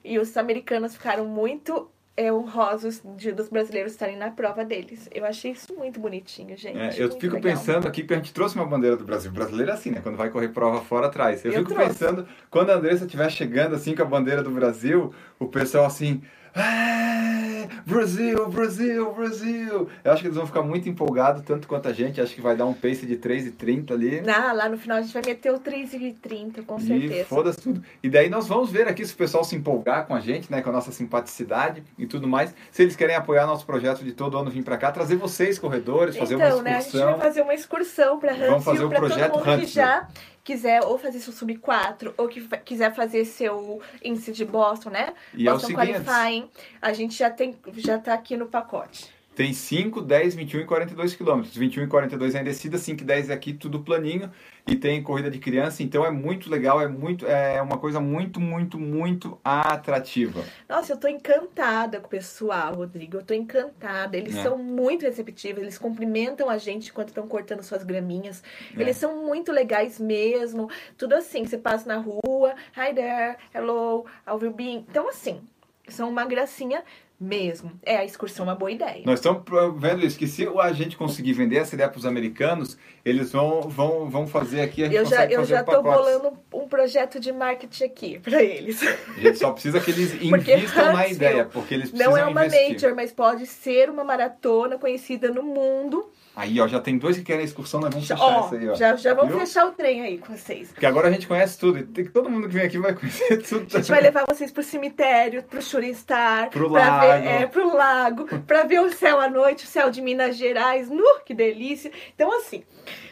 S4: e os americanos ficaram muito é, honrosos de, dos brasileiros estarem na prova deles. Eu achei isso muito bonitinho, gente.
S3: É, eu fico
S4: legal.
S3: pensando aqui que a gente trouxe uma bandeira do Brasil. O brasileiro é assim, né? Quando vai correr prova fora atrás. Eu,
S4: Eu
S3: fico
S4: trouxe.
S3: pensando, quando a Andressa estiver chegando assim com a bandeira do Brasil, o pessoal assim. "É, Brasil, Brasil, Brasil. Eu acho que eles vão ficar muito empolgados, tanto quanto a gente. Acho que vai dar um pace de 3,30 ali.
S4: Ah, lá no final a gente vai meter o 3,30, com
S3: E
S4: certeza.
S3: foda-se tudo. E daí nós vamos ver aqui se o pessoal se empolgar com a gente, né? Com a nossa simpaticidade e tudo mais. Se eles querem apoiar nosso projeto de todo ano vir pra cá, trazer vocês, corredores, fazer
S4: então,
S3: uma
S4: né, a gente
S3: excursão.
S4: vai fazer uma excursão para
S3: Vamos fazer
S4: Huntsville, para
S3: projeto
S4: todo mundo que
S3: Huntsville.
S4: já quiser ou fazer seu sub 4 ou que quiser fazer seu índice de Boston, né?
S3: E é
S4: Boston
S3: seguinte,
S4: Qualifying, a gente já tem já tá aqui no pacote.
S3: Tem 5, 10, 21 e 42 quilômetros. 21 e 42 é em descida, 5 e 10 é aqui, tudo planinho. E tem corrida de criança, então é muito legal, é muito é uma coisa muito, muito, muito atrativa.
S4: Nossa, eu tô encantada com o pessoal, Rodrigo. Eu tô encantada. Eles
S3: É.
S4: são muito receptivos, eles cumprimentam a gente enquanto estão cortando suas graminhas.
S3: É.
S4: Eles são muito legais mesmo. Tudo assim, você passa na rua, hi there, hello, how you been? Então, assim, são uma gracinha mesmo. É, a excursão é uma boa ideia.
S3: Nós estamos vendo isso, que se a gente conseguir vender essa ideia para os americanos, eles vão, vão, vão fazer aqui, a gente
S4: Eu já, eu já
S3: pacotes.
S4: bolando um projeto de marketing aqui pra eles.
S3: A gente só precisa que eles invistam na ideia, porque eles precisam
S4: Não é uma
S3: investir.
S4: major, mas pode ser uma maratona conhecida no mundo.
S3: Aí, ó, já tem dois que querem a excursão, nós vamos
S4: Já,
S3: fechar
S4: ó,
S3: isso aí, ó.
S4: já, já vamos
S3: Viu?
S4: fechar o trem aí com vocês.
S3: Porque agora a gente conhece tudo. Tem todo mundo que vem aqui vai conhecer tudo.
S4: A gente vai levar vocês pro cemitério, pro Shooting Star,
S3: Pro lago.
S4: ver, é, pro lago, pra ver o céu à noite, o céu de Minas Gerais. Nu, que delícia! Então, assim,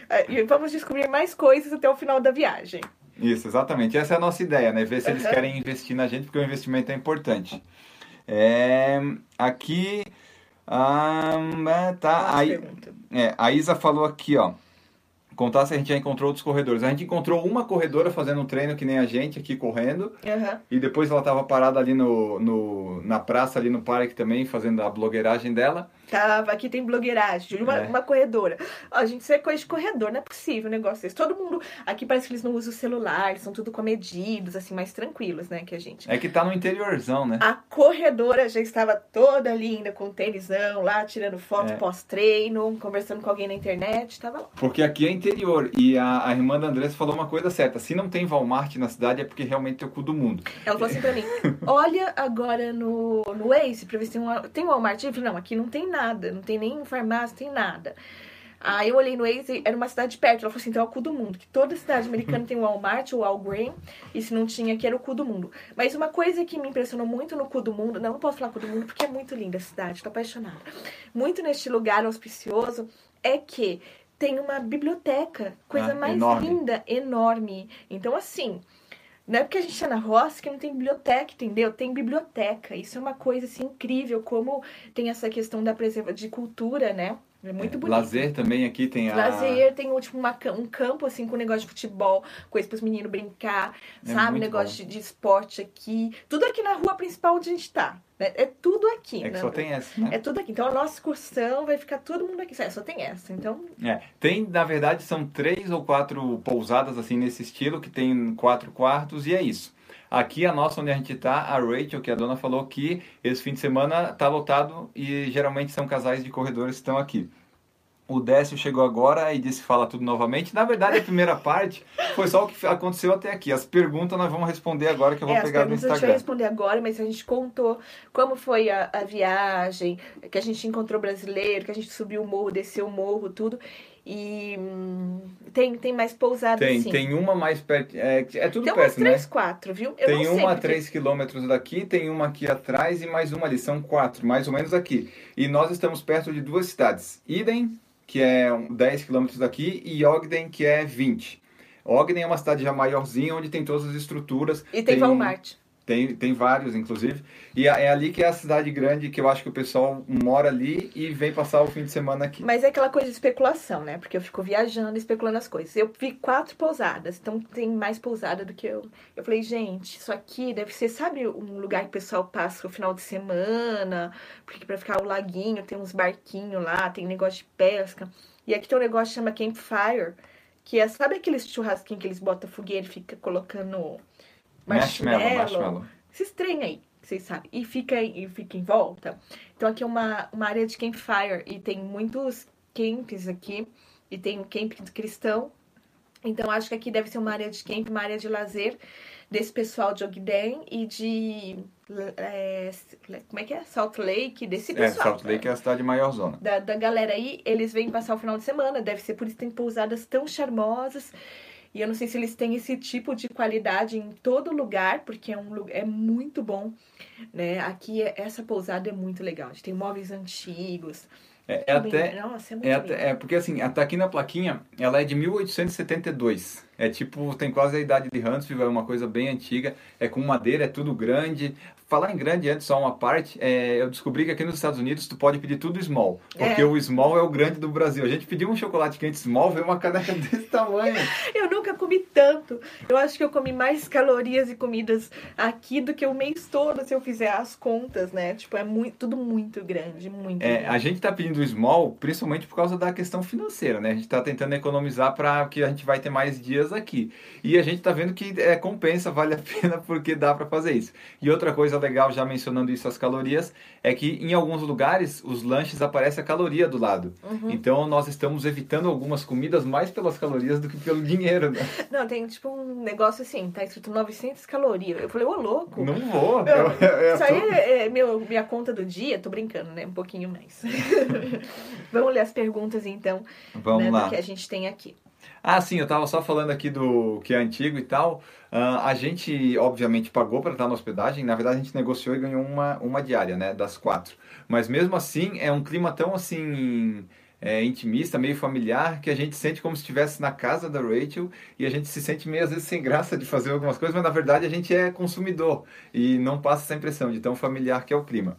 S4: é, vamos descobrir mais coisas até o final da viagem.
S3: Isso, exatamente. Essa é a nossa ideia, né? Ver se eles
S4: Aham.
S3: querem investir na gente, porque o investimento é importante. É, aqui. Ah, tá.
S4: Pergunta.
S3: é, a Isa falou aqui, ó. Contar se a gente já encontrou outros corredores. A gente encontrou uma corredora fazendo um treino que nem a gente aqui correndo.
S4: Aham.
S3: E depois ela tava parada ali no, no, na praça, ali no parque também, fazendo a blogueiragem dela.
S4: Tava, aqui tem blogueiragem, uma,
S3: É.
S4: uma corredora. Ó, gente, isso é coisa de corredor, não é possível um negócio desse. Todo mundo. Aqui parece que eles não usam o celular, são tudo comedidos, assim, mais tranquilos, né, que a gente.
S3: É que tá no interiorzão, né?
S4: A corredora já estava toda linda, com tênisão lá, tirando foto
S3: É.
S4: pós-treino, conversando com alguém na internet, tava lá.
S3: Porque aqui é interior. E a, a irmã da Andressa falou uma coisa certa. Se não tem Walmart na cidade é porque realmente é o cu do mundo.
S4: Ela falou assim pra mim: olha agora no, no Waze pra ver se tem um, tem Walmart. Eu falei: não, aqui não tem nada, não tem nem farmácia, tem nada. Aí eu olhei no Waze, era uma cidade perto. Ela falou assim: então é o cu do mundo. Que toda cidade americana tem um Walmart ou Walgreen. E se não tinha, aqui era o cu do mundo. Mas uma coisa que me impressionou muito no cu do mundo, não, não posso falar cu do mundo porque é muito linda a cidade, tô apaixonada. Muito neste lugar auspicioso é que tem uma biblioteca, coisa
S3: Ah,
S4: mais
S3: enorme.
S4: linda, enorme. Então, assim, não é porque a gente tá na roça que não tem biblioteca, entendeu? Tem biblioteca. Isso é uma coisa assim incrível, como tem essa questão da preserva de cultura, né? É muito bonito.
S3: Lazer também aqui tem a.
S4: Lazer, tem tipo, uma, um campo assim com negócio de futebol, coisa pros meninos brincar,
S3: É
S4: sabe? Negócio de, de esporte aqui. Tudo aqui na rua principal onde a gente tá. Né? É tudo aqui,
S3: É que
S4: né?
S3: só tem essa, né?
S4: É tudo aqui. Então a nossa excursão vai ficar todo mundo aqui. É, só tem essa. Então,
S3: É, tem, na verdade, são três ou quatro pousadas assim nesse estilo, que tem quatro quartos, e é isso. Aqui a nossa, onde a gente tá, a Rachel, que a dona falou que esse fim de semana tá lotado e geralmente são casais de corredores que estão aqui. O Décio chegou agora e disse fala tudo novamente. Na verdade, a primeira parte foi só o que aconteceu até aqui. As perguntas nós vamos responder agora que eu vou
S4: é,
S3: pegar no
S4: perguntas a gente vai
S3: Instagram.
S4: responder agora, mas a gente contou como foi a, a viagem, que a gente encontrou brasileiro, que a gente subiu o morro, desceu o morro, tudo. E hum, tem, tem mais pousadas,
S3: Tem,
S4: sim.
S3: tem uma mais perto. É, é tudo
S4: Tem umas
S3: perto, né?
S4: três, quatro, viu? Eu
S3: Tem
S4: não sei
S3: uma a
S4: porque-
S3: 3 quilômetros daqui, tem uma aqui atrás e mais uma ali. São quatro, mais ou menos aqui. E nós estamos perto de duas cidades. Iden, que é um 10 quilômetros daqui, e Ogden, que é 20. Ogden é uma cidade já maiorzinha, onde tem todas as estruturas.
S4: E tem Walmart.
S3: Tem, tem vários, inclusive. E é é ali que é a cidade grande, que eu acho que o pessoal mora ali e vem passar o fim de semana aqui.
S4: Mas é aquela coisa de especulação, né? Porque eu fico viajando, especulando as coisas. Eu vi quatro pousadas, então tem mais pousada do que eu. Eu falei, gente, isso aqui deve ser, sabe, um lugar que o pessoal passa o final de semana, porque pra ficar o laguinho, tem uns barquinhos lá, tem negócio de pesca. E aqui tem um negócio que chama Campfire, que é, sabe aqueles churrasquinhos que eles botam fogueira e fica colocando marshmallow?
S3: marshmallow.
S4: Esses trem aí, vocês sabem. E fica, e fica em volta. Então aqui é uma, uma área de campfire e tem muitos camps aqui. E tem um camp cristão. Então acho que aqui deve ser uma área de camp, uma área de lazer desse pessoal de Ogden e de. é, como é que é? Salt Lake, desse
S3: É,
S4: pessoal.
S3: Salt Lake é a cidade maior zona.
S4: da, da galera aí, eles vêm passar o final de semana. Deve ser por isso que tem pousadas tão charmosas. E eu não sei se eles têm esse tipo de qualidade em todo lugar, porque é um é muito bom, né? Aqui é- essa pousada é muito legal. A gente tem móveis antigos.
S3: É, é até.
S4: Nossa, é
S3: É, até- é porque assim, tá aqui na plaquinha, ela é de 1872. É tipo, tem quase a idade de Huntsville, é uma coisa bem antiga, é com madeira, é tudo grande. Falar em grande antes, só uma parte, é, eu descobri que aqui nos Estados Unidos tu pode pedir tudo small, porque
S4: É.
S3: o small é o grande do Brasil. A gente pediu um chocolate quente small, veio uma caneca desse tamanho.
S4: Eu nunca comi tanto. Eu acho que eu comi mais calorias e comidas aqui do que o mês todo, se eu fizer as contas, né? Tipo, é muito, tudo muito grande, muito
S3: É,
S4: grande.
S3: a gente tá pedindo small, principalmente por causa da questão financeira, né? A gente tá tentando economizar para que a gente vai ter mais dias aqui. E a gente tá vendo que é, compensa, vale a pena, porque dá para fazer isso. E outra coisa legal, já mencionando isso, as calorias, é que em alguns lugares os lanches aparece a caloria do lado.
S4: Uhum.
S3: Então nós estamos evitando algumas comidas mais pelas calorias do que pelo dinheiro, né?
S4: Não, tem tipo um negócio assim, tá escrito 900 calorias. Eu falei, ô louco.
S3: Não vou.
S4: Não,
S3: eu- eu-
S4: Isso aí é, é meu, minha conta do dia, tô brincando, né? Um pouquinho mais. Vamos ler as perguntas então,
S3: Vamos
S4: né,
S3: lá.
S4: do que a gente tem aqui.
S3: Ah, sim, eu tava só falando aqui do que é antigo e tal. Ah, a gente, obviamente, pagou para estar na hospedagem. Na verdade, a gente negociou e ganhou uma, uma diária, né? Das quatro. Mas mesmo assim, é um clima tão assim. é, intimista, meio familiar, que a gente sente como se estivesse na casa da Rachel e a gente se sente meio às vezes sem graça de fazer algumas coisas, mas na verdade a gente é consumidor e não passa essa impressão de tão familiar que é o clima.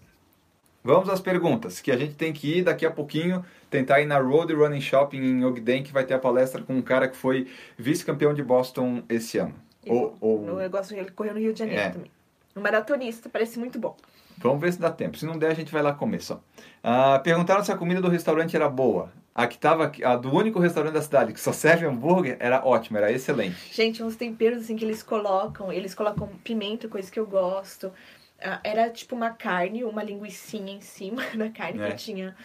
S3: Vamos às perguntas, que a gente tem que ir daqui a pouquinho tentar ir na Road Running Shopping em Ogden, que vai ter a palestra com um cara que foi vice-campeão de Boston esse ano. Ou, ou-
S4: No negócio ele correu no Rio de Janeiro
S3: É.
S4: também. Um maratonista, parece muito bom.
S3: Vamos ver se dá tempo. Se não der, a gente vai lá comer só. Ah, perguntaram se a comida do restaurante era boa. A que tava, a do único restaurante da cidade que só serve hambúrguer era ótima, era excelente.
S4: Gente, uns temperos assim que eles colocam, eles colocam pimenta, coisa que eu gosto. Ah, era tipo uma carne, uma linguiçinha em cima da carne
S3: É.
S4: que tinha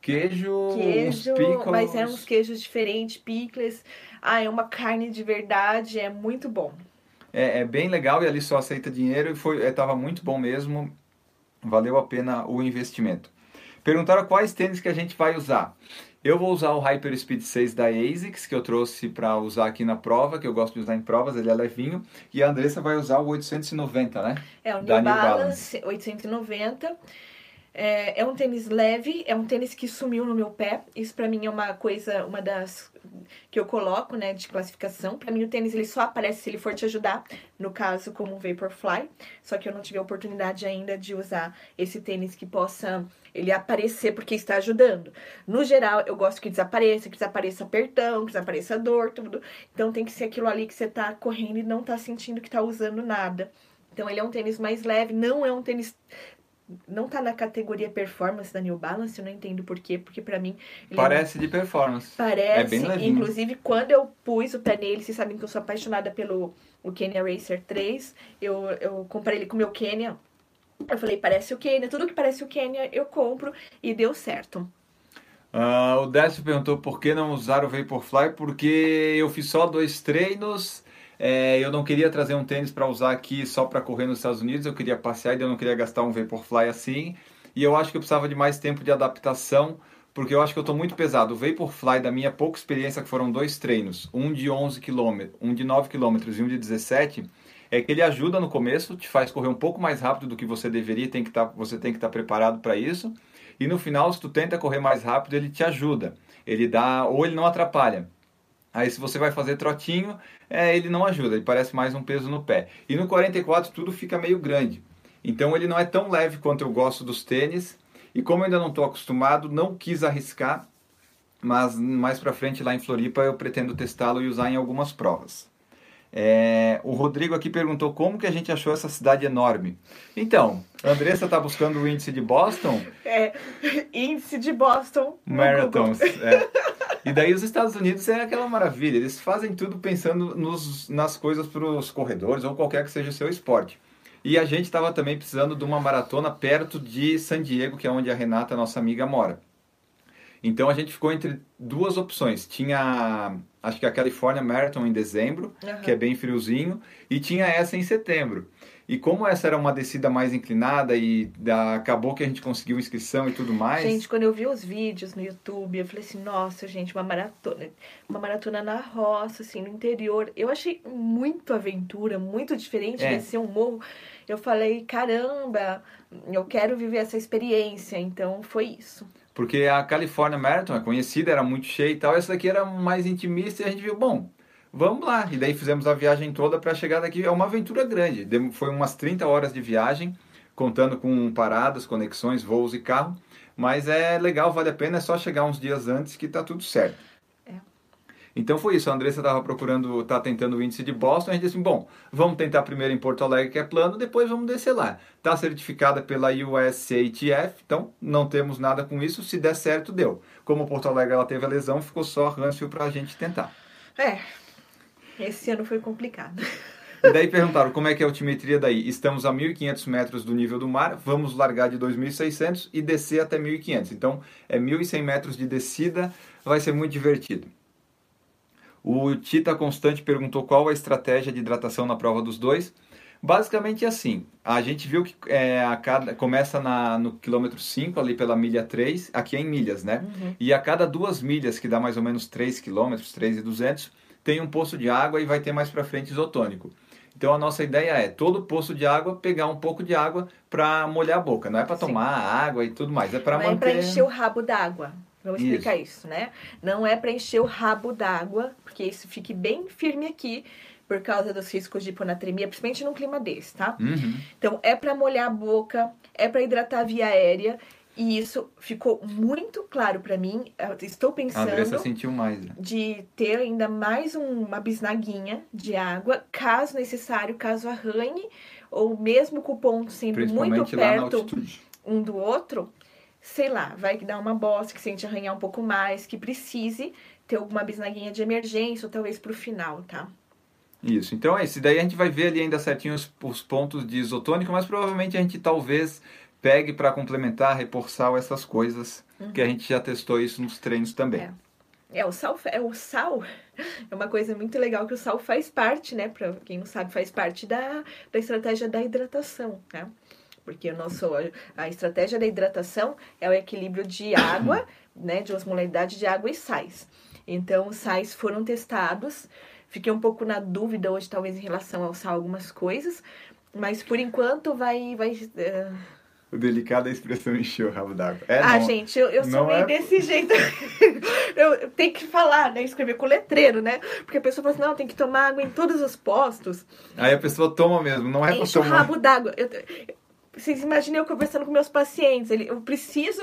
S3: Queijo,
S4: queijo, mas eram uns queijos diferentes, picles. Ah, é uma carne de verdade, é muito bom.
S3: É, é bem legal e ali só aceita dinheiro e foi, é, tava muito bom mesmo. Valeu a pena o investimento. Perguntaram quais tênis que a gente vai usar. Eu vou usar o Hyper Speed 6 da ASICS, que eu trouxe para usar aqui na prova, que eu gosto de usar em provas, ele é levinho. E a Andressa vai usar o 890, né?
S4: É o New
S3: New
S4: Balance 890. É, é um tênis leve, é um tênis que sumiu no meu pé. Isso pra mim é uma coisa, uma das que eu coloco, né, de classificação. Pra mim o tênis ele só aparece se ele for te ajudar, no caso como um Vaporfly. Só que eu não tive a oportunidade ainda de usar esse tênis que possa ele aparecer porque está ajudando. No geral, eu gosto que desapareça, que desapareça apertão, que desapareça dor, tudo. Então tem que ser aquilo ali que você tá correndo e não tá sentindo que tá usando nada. Então ele é um tênis mais leve, não é um tênis não tá na categoria performance da New Balance, eu não entendo por quê, porque pra mim é
S3: Parece de performance.
S4: Parece,
S3: É bem levinho.
S4: inclusive quando eu pus o pé nele, vocês sabem que eu sou apaixonada pelo o Kenya Racer 3, eu, eu comprei ele com o meu Kenya, eu falei, parece o Kenya, tudo que parece o Kenya eu compro e deu certo.
S3: Ah, o Décio perguntou por que não usar o Vaporfly, porque eu fiz só dois treinos. É, eu não queria trazer um tênis para usar aqui só para correr nos Estados Unidos, eu queria passear e eu não queria gastar um Vaporfly assim. E eu acho que eu precisava de mais tempo de adaptação porque eu acho que eu estou muito pesado. O Vaporfly, da minha pouca experiência, que foram dois treinos, um de 11 km, um de 9 km e um de 17, é que ele ajuda no começo, te faz correr um pouco mais rápido do que você deveria, tem que tá, você tem que estar tá preparado para isso. E no final, se tu tenta correr mais rápido, ele te ajuda. Ele dá, ou ele não atrapalha. Aí se você vai fazer trotinho, é, ele não ajuda, ele parece mais um peso no pé. E no 44 tudo fica meio grande. Então ele não é tão leve quanto eu gosto dos tênis. E como eu ainda não estou acostumado, não quis arriscar. Mas mais para frente lá em Floripa eu pretendo testá-lo e usar em algumas provas. É, o Rodrigo aqui perguntou como que a gente achou essa cidade enorme. Então, a Andressa está buscando o índice de Boston?
S4: É, índice de Boston.
S3: Marathons. É. E daí os Estados Unidos é aquela maravilha. Eles fazem tudo pensando nos, nas coisas para os corredores ou qualquer que seja o seu esporte. E a gente estava também precisando de uma maratona perto de San Diego, que é onde a Renata, nossa amiga, mora. Então a gente ficou entre duas opções. Tinha, acho que a California Marathon em dezembro, uhum. que é bem friozinho, e tinha essa em setembro. E como essa era uma descida mais inclinada e da, acabou que a gente conseguiu inscrição e tudo mais.
S4: Gente, quando eu vi os vídeos no YouTube, eu falei assim, nossa, gente, uma maratona, uma maratona na roça, assim, no interior. Eu achei muito aventura, muito diferente é. descer um morro. Eu falei, caramba, eu quero viver essa experiência. Então foi isso.
S3: Porque a California Marathon é conhecida, era muito cheia e tal. Essa daqui era mais intimista e a gente viu, bom, vamos lá. E daí fizemos a viagem toda para chegar daqui. É uma aventura grande. Foi umas 30 horas de viagem, contando com paradas, conexões, voos e carro. Mas é legal, vale a pena. É só chegar uns dias antes que tá tudo certo. Então foi isso, a Andressa estava procurando, tá tentando o índice de Boston, a gente disse assim, bom, vamos tentar primeiro em Porto Alegre, que é plano, depois vamos descer lá. Está certificada pela USATF, então não temos nada com isso, se der certo, deu. Como Porto Alegre ela teve a lesão, ficou só Hansfield para a gente tentar.
S4: É, esse ano foi complicado.
S3: E daí perguntaram como é que é a altimetria daí. Estamos a 1.500 metros do nível do mar, vamos largar de 2.600 e descer até 1.500. Então é 1.100 metros de descida, vai ser muito divertido. O Tita Constante perguntou qual a estratégia de hidratação na prova dos dois. Basicamente é assim, a gente viu que é, a cada, começa na, no quilômetro 5, ali pela milha 3, aqui é em milhas, né? Uhum. E a cada duas milhas, que dá mais ou menos 3 quilômetros, 3,200, tem um poço de água e vai ter mais para frente isotônico. Então a nossa ideia é todo poço de água pegar um pouco de água para molhar a boca, não é para tomar água e tudo mais, é para manter.
S4: É para encher o rabo d'água. Vamos explicar isso. isso, né? Não é para encher o rabo d'água, porque isso fique bem firme aqui por causa dos riscos de hiponatremia, principalmente num clima desse, tá?
S3: Uhum.
S4: Então é para molhar a boca, é para hidratar a via aérea. E isso ficou muito claro para mim. Eu estou pensando.
S3: A sentiu mais. Né?
S4: De ter ainda mais um, uma bisnaguinha de água, caso necessário, caso arranhe, ou mesmo com o ponto sendo muito perto um do outro, sei lá, vai dar uma bosta, que sente arranhar um pouco mais, que precise ter alguma bisnaguinha de emergência, ou talvez pro final, tá?
S3: Isso, então é isso. Daí a gente vai ver ali ainda certinho os, os pontos de isotônico, mas provavelmente a gente talvez pegue para complementar, reforçar essas coisas, uhum. que a gente já testou isso nos treinos também.
S4: É. É, o sal, é, o sal é uma coisa muito legal que o sal faz parte, né? Para quem não sabe, faz parte da, da estratégia da hidratação, né? Porque o nosso, a estratégia da hidratação é o equilíbrio de água, né, de osmolaridade de água e sais. Então, os sais foram testados. Fiquei um pouco na dúvida hoje, talvez, em relação ao sal, algumas coisas, mas por enquanto vai. vai uh...
S3: O delicado é a expressão encheu o rabo d'água. É,
S4: ah, não, gente, eu, eu sou meio é... desse jeito. eu, eu tenho que falar, né? Escrever com letreiro, né? Porque a pessoa fala assim, não, tem que tomar água em todos os postos.
S3: Aí a pessoa toma mesmo, não é
S4: Enche pra tomar. o rabo d'água. Eu, vocês imaginam eu conversando com meus pacientes. Eu preciso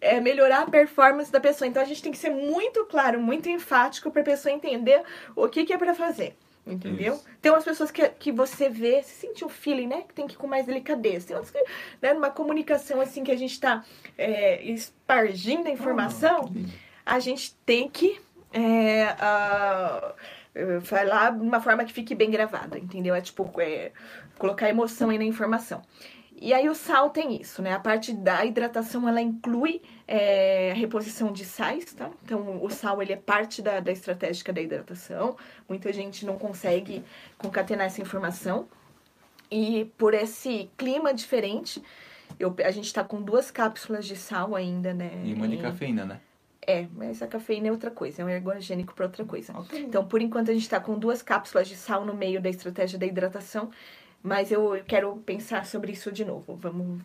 S4: é, melhorar a performance da pessoa. Então a gente tem que ser muito claro, muito enfático para a pessoa entender o que, que é para fazer. Entendeu? Isso. Tem umas pessoas que, que você vê, você sente um feeling, né? Que tem que ir com mais delicadeza. Tem outras que, né, numa comunicação assim que a gente está é, espargindo a informação, oh, a gente tem que é, uh, falar de uma forma que fique bem gravada, entendeu? É tipo, é, colocar emoção aí na informação. E aí o sal tem isso, né? A parte da hidratação, ela inclui é, a reposição de sais, tá? Então, o sal, ele é parte da, da estratégia da hidratação. Muita gente não consegue concatenar essa informação. E por esse clima diferente, Eu, a gente tá com duas cápsulas de sal ainda, né?
S3: E uma de cafeína, né?
S4: É, mas a cafeína é outra coisa, é um ergogênico para outra coisa.
S3: Ok.
S4: Então, por enquanto, a gente tá com duas cápsulas de sal no meio da estratégia da hidratação, mas eu quero pensar sobre isso de novo. Vamos.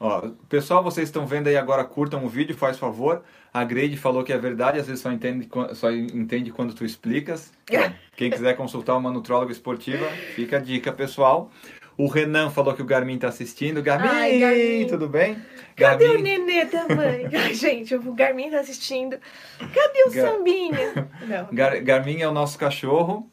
S3: Ó, pessoal, vocês estão vendo aí agora, curtam o vídeo, faz favor. A Grade falou que é verdade, às vezes só entende, só entende quando tu explicas. Quem quiser consultar uma nutróloga esportiva, fica a dica, pessoal. O Renan falou que o Garmin tá assistindo. Garmin,
S4: Ai, Garmin.
S3: tudo bem?
S4: Cadê o
S3: Garmin,
S4: nenê também? Ai, gente, o Garmin tá assistindo. Cadê o
S3: Gar-
S4: sambinha?
S3: Gar- Garmin é o nosso cachorro.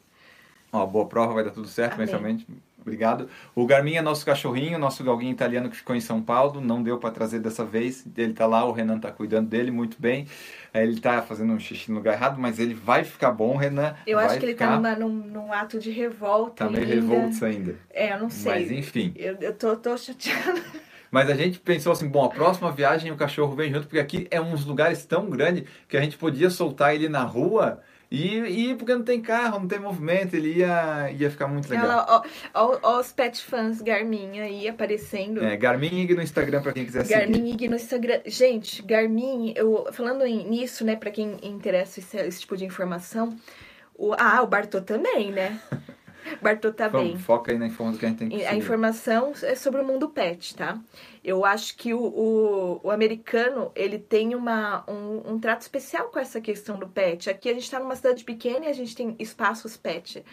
S3: Ó, boa prova, vai dar tudo certo,
S4: Amém.
S3: mensalmente. Obrigado. O Garmin é nosso cachorrinho, nosso galguinho italiano que ficou em São Paulo. Não deu para trazer dessa vez. Ele tá lá, o Renan tá cuidando dele muito bem. É, Ele tá fazendo um xixi no lugar errado, mas ele vai ficar bom, Renan.
S4: Eu acho que ele
S3: ficar...
S4: tá numa, num, num ato de revolta.
S3: Tá meio
S4: ainda.
S3: revoltos ainda.
S4: É, eu não sei.
S3: Mas enfim.
S4: Eu, eu tô, tô chateada.
S3: Mas a gente pensou assim, bom, a próxima viagem o cachorro vem junto, porque aqui é uns lugares tão grandes que a gente podia soltar ele na rua e e porque não tem carro, não tem movimento, ele ia, ia ficar muito legal.
S4: Ela, ó, ó, os pet fãs Garmin aí aparecendo.
S3: É, Garmin Ig no Instagram pra quem quiser seguir.
S4: Garmin Ig no Instagram. Gente, Garmin, eu falando em- nisso, né, pra quem interessa esse, esse tipo de informação, o, ah, o Bartô também, né? Bartô tá bem.
S3: Vamos, foca aí na informação que a gente tem que
S4: A
S3: seguir.
S4: informação é sobre o mundo pet, tá? Eu acho que o, o, o americano, ele tem uma, um, um trato especial com essa questão do pet. Aqui a gente tá numa cidade pequena e a gente tem espaços pet.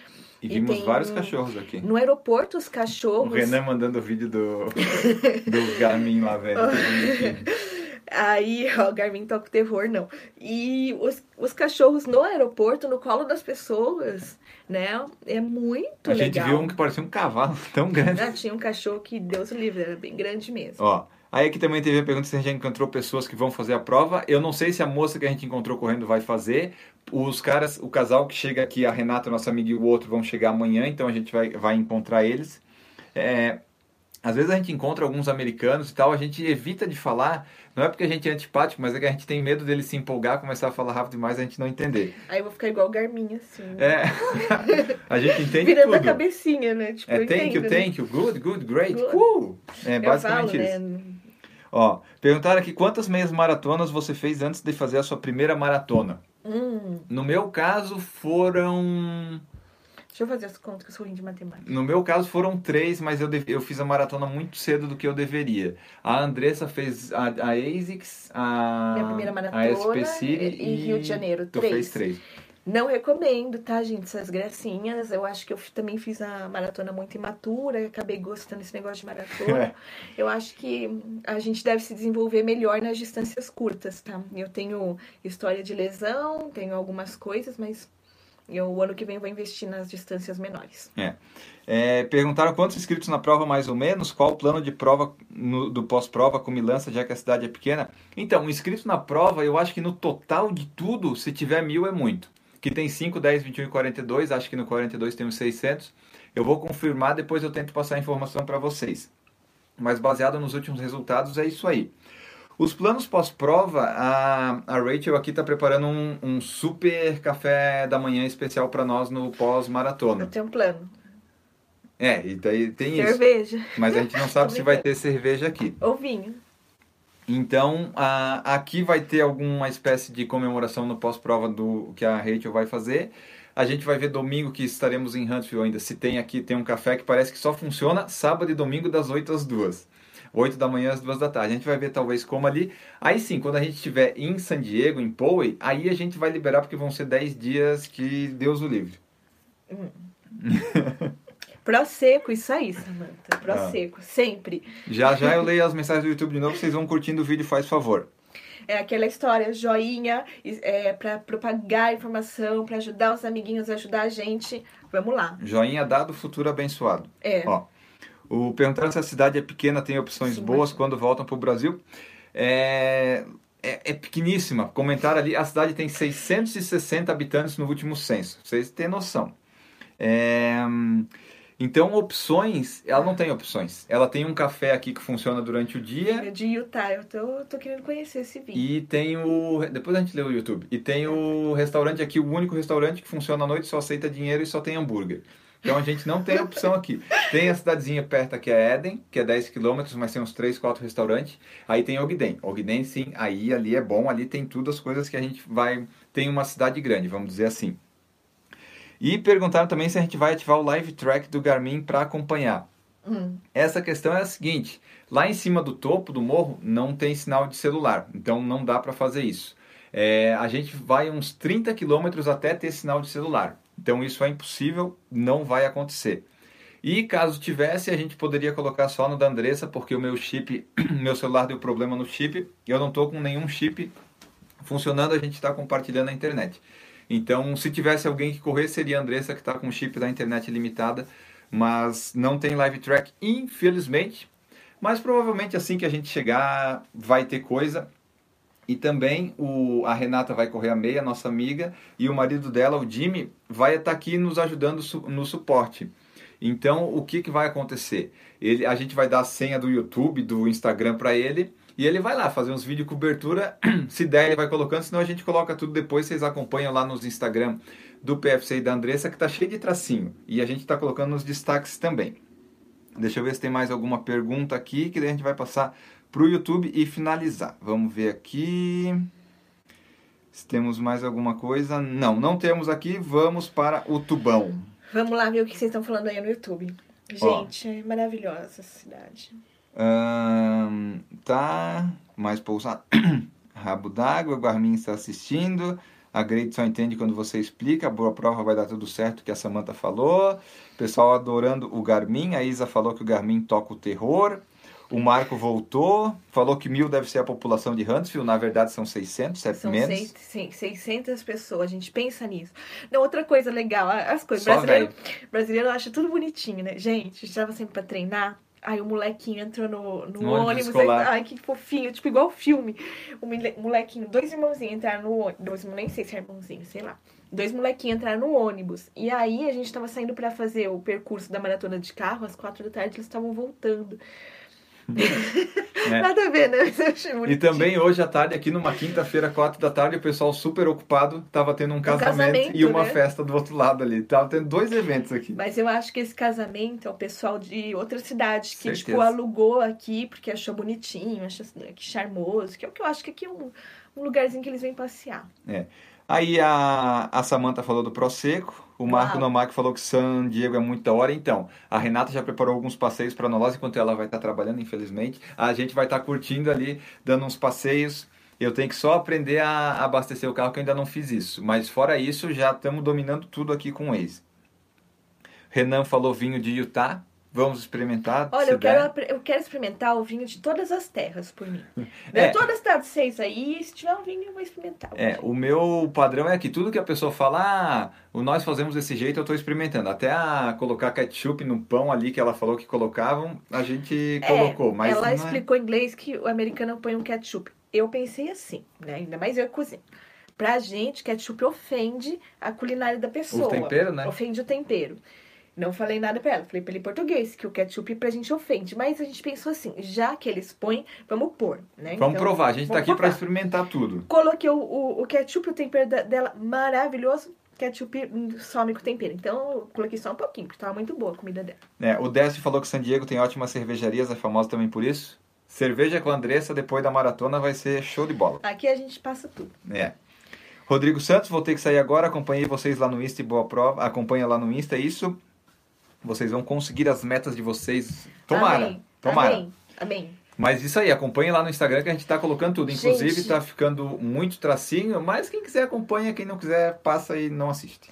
S3: E
S4: e
S3: vimos
S4: tem
S3: vários cachorros aqui.
S4: No aeroporto, os
S3: O
S4: cachorros...
S3: Renan mandando o vídeo do, do Garmin lá, velho.
S4: Aí, ó, Garmin toca o terror, não. E os, os cachorros no aeroporto, no colo das pessoas, né? É muito
S3: A gente
S4: legal.
S3: viu um que parecia um cavalo tão grande.
S4: Ah, tinha um cachorro que, Deus o livre, era bem grande mesmo.
S3: Ó, aí aqui também teve a pergunta se a gente já encontrou pessoas que vão fazer a prova. Eu não sei se a moça que a gente encontrou correndo vai fazer. Os caras, o casal que chega aqui, a Renata, nossa amiga, e o outro vão chegar amanhã, então a gente vai, vai encontrar eles. É, às vezes a gente encontra alguns americanos e tal, a gente evita de falar, não é porque a gente é antipático, mas é que a gente tem medo dele se empolgar, começar a falar rápido demais e a gente não entender.
S4: Aí eu vou ficar igual o Garmin, assim.
S3: É, a gente entende
S4: Virando a
S3: tudo.
S4: cabecinha, né? Tipo,
S3: É thank you,
S4: entendo, né?
S3: thank you, good, good, great,
S4: Good.
S3: cool. É
S4: Eu
S3: basicamente
S4: falo,
S3: isso.
S4: né?
S3: Ó, perguntaram aqui quantas meias maratonas você fez antes de fazer a sua primeira maratona.
S4: Hum,
S3: No meu caso foram.
S4: Deixa eu fazer as contas que eu sou ruim de matemática.
S3: No meu caso foram três, mas eu, eu fiz a maratona muito cedo do que eu deveria. A Andressa fez a, a ASICS, a,
S4: Minha primeira
S3: a
S4: maratona
S3: SP City
S4: e Rio de Janeiro,
S3: Tu
S4: três.
S3: fez três.
S4: Não recomendo, tá, gente? Essas gracinhas. Eu acho que eu também fiz a maratona muito imatura, acabei gostando desse negócio de maratona.
S3: É.
S4: Eu acho que a gente deve se desenvolver melhor nas distâncias curtas, tá? Eu tenho história de lesão, tenho algumas coisas, mas eu, o ano que vem vou investir nas distâncias menores.
S3: É, perguntaram quantos inscritos na prova, mais ou menos, qual o plano de prova no- do pós-prova com Milança, já que a cidade é pequena. Então, inscrito na prova, eu acho que no total de tudo, se tiver mil é muito. Que tem 5, 10, 21 e 42, acho que no 42 tem uns 600. Eu vou confirmar, depois eu tento passar a informação para vocês. Mas baseado nos últimos resultados, é isso aí. Os planos pós-prova, a, a Rachel aqui está preparando um, um super café da manhã especial para nós no
S4: Eu
S3: pós-maratona.
S4: tenho um plano.
S3: É, e daí tem isso.
S4: Cerveja
S3: Mas a gente não sabe se vai ter cerveja aqui.
S4: ou vinho.
S3: Então, a- aqui vai ter alguma espécie de comemoração no pós-prova do que a Rachel vai fazer. A gente vai ver domingo que estaremos em Huntsville ainda. Se tem aqui, tem um café que parece que só funciona sábado e domingo das 8 às 2. 8 da manhã às 2 da tarde. A gente vai ver talvez como ali. Aí sim, quando a gente estiver em San Diego, em Poway, aí a gente vai liberar porque vão ser 10 dias que Deus o livre.
S4: Pró seco, isso aí, Samanta. Pró
S3: Ah.
S4: seco, sempre.
S3: Já já eu leio as mensagens do YouTube de novo, vocês vão curtindo o vídeo, faz favor.
S4: É aquela história, joinha, é, para propagar a informação, para ajudar os amiguinhos, ajudar a gente. Vamos lá.
S3: Joinha dado, futuro abençoado.
S4: É.
S3: Ó, o perguntaram se a cidade é pequena, tem opções
S4: Sim,
S3: boas
S4: mas-
S3: quando voltam para o Brasil. É, é, é pequeníssima. Comentaram ali, a cidade tem 660 habitantes no último censo. Vocês têm noção. É, então, opções, ela não tem opções. Ela tem um café aqui que funciona durante o dia
S4: É de Utah, eu tô, tô querendo conhecer esse vídeo.
S3: e tem o. Depois a gente lê o YouTube. E tem o restaurante aqui, o único restaurante que funciona à noite, só aceita dinheiro e só tem hambúrguer. Então a gente não tem opção aqui. Tem a cidadezinha perto que é Eden, que é 10 quilômetros, mas tem uns 3, 4 restaurantes. Aí tem Ogden. Ogden, sim, aí ali é bom, ali tem tudo as coisas que a gente vai. Tem uma cidade grande, vamos dizer assim. E perguntaram também se a gente vai ativar o live track do Garmin para acompanhar.
S4: Hum.
S3: Essa questão é a seguinte: lá em cima do topo do morro não tem sinal de celular, então não dá para fazer isso. É, a gente vai uns 30 quilômetros até ter sinal de celular, então isso é impossível, não vai acontecer. E caso tivesse, a gente poderia colocar só no da Andressa, porque o meu chip, meu celular deu problema no chip, eu não estou com nenhum chip funcionando, a gente está compartilhando a internet. Então, se tivesse alguém que correr, seria a Andressa que está com o chip da internet limitada, mas não tem live track, infelizmente. Mas provavelmente assim que a gente chegar, vai ter coisa. E também o, a Renata vai correr a meia, nossa amiga, e o marido dela, o Jimmy, vai estar aqui nos ajudando su, no suporte. Então, o que, que vai acontecer? Ele, a gente vai dar a senha do YouTube, do Instagram para ele, e ele vai lá fazer uns vídeos de cobertura. Se der, ele vai colocando, senão a gente coloca tudo depois. Vocês acompanham lá nos Instagram do PFC e da Andressa, que tá cheio de tracinho. E a gente está colocando nos destaques também. Deixa eu ver se tem mais alguma pergunta aqui, que daí a gente vai passar para o YouTube e finalizar. Vamos ver aqui. Se temos mais alguma coisa. Não, não temos aqui. Vamos para o Tubão.
S4: Vamos lá ver o que vocês estão falando aí no YouTube. Gente, é maravilhosa essa cidade.
S3: Ahn, tá. Mais pousado. Rabo d'água. Guarmin está assistindo. A Grade só entende quando você explica. A boa prova vai dar tudo certo, que a Samantha falou. Pessoal adorando o Garmin. A Isa falou que o Garmin toca o terror. O Marco voltou, falou que mil deve ser a população de Huntsville, na verdade são 600, é
S4: São
S3: menos.
S4: seis- sim, 600 pessoas, a gente pensa nisso. Não, outra coisa legal, as coisas.
S3: Só
S4: Brasileiro, brasileiro acha tudo bonitinho, né? Gente, a gente tava sempre pra treinar. Aí o molequinho entrou no, no,
S3: No ônibus
S4: ônibus. aí- ai, que fofinho, tipo igual filme. O mole- molequinho, dois irmãozinhos entraram no ônibus. Dois, nem sei se é irmãozinho, sei lá. Dois molequinhos entraram no ônibus. E aí a gente tava saindo pra fazer o percurso da maratona de carro. Às quatro da tarde eles estavam voltando.
S3: É.
S4: Nada a ver, né? Mas eu achei
S3: E também hoje à tarde, aqui numa quinta-feira, quatro da tarde, o pessoal super ocupado, tava tendo um casamento,
S4: casamento,
S3: e uma
S4: né?
S3: festa do outro lado ali. Tava tendo dois eventos aqui.
S4: Mas eu acho que esse casamento é o pessoal de outra cidade que,
S3: Certeza.
S4: tipo, alugou aqui porque achou bonitinho, achou que charmoso, que é o que eu acho que aqui é um, um lugarzinho que eles vêm passear.
S3: Aí a, a Samantha falou do Prosecco, o Marco
S4: Uau.
S3: Nomak falou que San Diego é muito da hora. Então, a Renata já preparou alguns passeios para nós, enquanto ela vai estar trabalhando, infelizmente. A gente vai estar curtindo ali, dando uns passeios. Eu tenho que só aprender a abastecer o carro, que eu ainda não fiz isso. Mas fora isso, já estamos dominando tudo aqui com o Waze. Renan falou vinho de Utah. Vamos experimentar.
S4: Olha, eu quero, eu quero experimentar o vinho de todas as terras, por mim.
S3: É.
S4: É. Todas as vocês aí, se tiver um vinho, eu vou experimentar.
S3: É, o meu padrão é que tudo que a pessoa fala, ah, o nós fazemos desse jeito, eu estou experimentando. Até a colocar ketchup no pão ali que ela falou que colocavam, a gente
S4: É,
S3: colocou. Mas
S4: ela
S3: é-
S4: explicou em inglês que o americano põe um ketchup. Eu pensei assim, né? Ainda mais eu cozinho. Pra gente, ketchup ofende a culinária da pessoa.
S3: O tempero, né?
S4: Ofende o tempero. Não falei nada pra ela, falei pra ele em português, que o ketchup pra gente ofende. Mas a gente pensou assim, já que eles põem, vamos pôr, né?
S3: Vamos
S4: Então,
S3: provar, a gente
S4: vamos
S3: aqui para experimentar tudo.
S4: Coloquei o, o, o ketchup, o tempero da- dela maravilhoso. Ketchup some com tempero. Então eu coloquei só um pouquinho, porque tava muito boa a comida dela.
S3: É, o Décio falou que San Diego tem ótimas cervejarias, é famosa também por isso. Cerveja com a Andressa depois da maratona vai ser show de bola.
S4: Aqui a gente passa tudo.
S3: É. Rodrigo Santos, vou ter que sair agora. Acompanhei vocês lá no Insta e boa prova. Acompanha lá no Insta, é isso. Vocês vão conseguir as metas de vocês. Tomara.
S4: Amém.
S3: Tomara.
S4: Amém. Amém.
S3: Mas isso aí, acompanhe lá no Instagram que a gente tá colocando tudo. Inclusive,
S4: Gente.
S3: tá ficando muito tracinho, mas quem quiser acompanha, quem não quiser, passa e não assiste.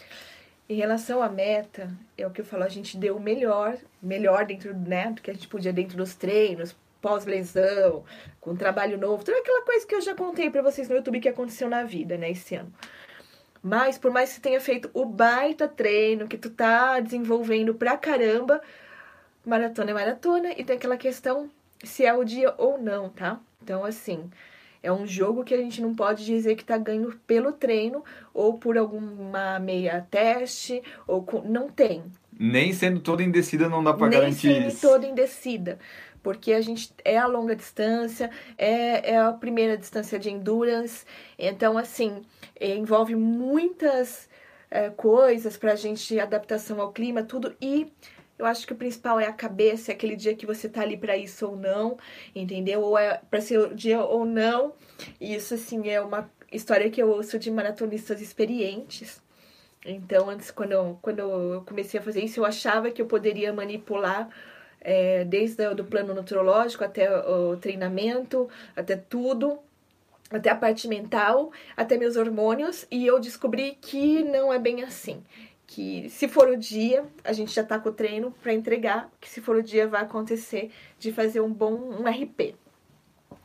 S4: Em relação à meta, é o que eu falo, a gente deu o melhor, melhor dentro, né, do que a gente podia dentro dos treinos, pós-lesão, com trabalho novo, toda aquela coisa que eu já contei pra vocês no YouTube que aconteceu na vida, né, esse ano. Mas por mais que você tenha feito o baita treino, que tu tá desenvolvendo pra caramba, maratona é maratona e tem aquela questão se é o dia ou não, tá? Então, assim, é um jogo que a gente não pode dizer que tá ganho pelo treino ou por alguma meia teste, ou com... não tem.
S3: Nem sendo toda indecida não dá pra
S4: Nem
S3: garantir
S4: sendo
S3: isso.
S4: toda indecida. Porque a gente é a longa distância, é, é a primeira distância de endurance. Então, assim, é, envolve muitas é, coisas pra gente, adaptação ao clima, tudo. E eu acho que o principal é a cabeça, é aquele dia que você tá ali pra isso ou não, entendeu? Ou é pra ser o dia ou não. E isso, assim, é uma história que eu ouço de maratonistas experientes. Então, antes, quando eu, quando eu comecei a fazer isso, eu achava que eu poderia manipular é, desde o plano nutrológico até o treinamento, até tudo, até a parte mental, até meus hormônios, e eu descobri que não é bem assim. Que se for o dia, a gente já tá com o treino para entregar, que se for o dia vai acontecer de fazer um bom um RP.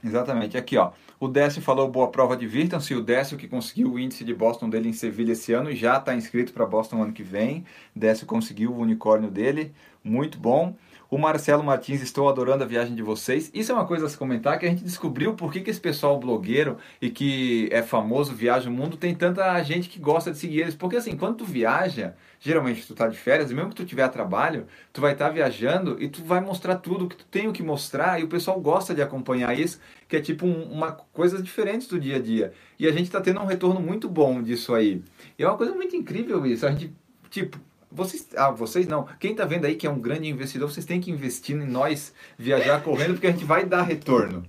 S3: Exatamente. Aqui, ó. O Décio falou boa prova, divirtam-se. O Décio que conseguiu o índice de Boston dele em Sevilha esse ano já está inscrito para Boston ano que vem. Décio conseguiu o unicórnio dele, muito bom. O Marcelo Martins, estou adorando a viagem de vocês. Isso é uma coisa a se comentar que a gente descobriu por que, que esse pessoal blogueiro e que é famoso, viaja o mundo, tem tanta gente que gosta de seguir eles. Porque assim, quando tu viaja, geralmente tu tá de férias, mesmo que tu tiver trabalho, tu vai estar tá viajando e tu vai mostrar tudo que tu tem o que mostrar e o pessoal gosta de acompanhar isso, que é tipo um, uma coisa diferente do dia a dia. E a gente está tendo um retorno muito bom disso aí. E é uma coisa muito incrível isso. A gente, tipo, vocês, ah, vocês não. Quem está vendo aí que é um grande investidor, vocês têm que investir em nós viajar correndo, porque a gente vai dar retorno.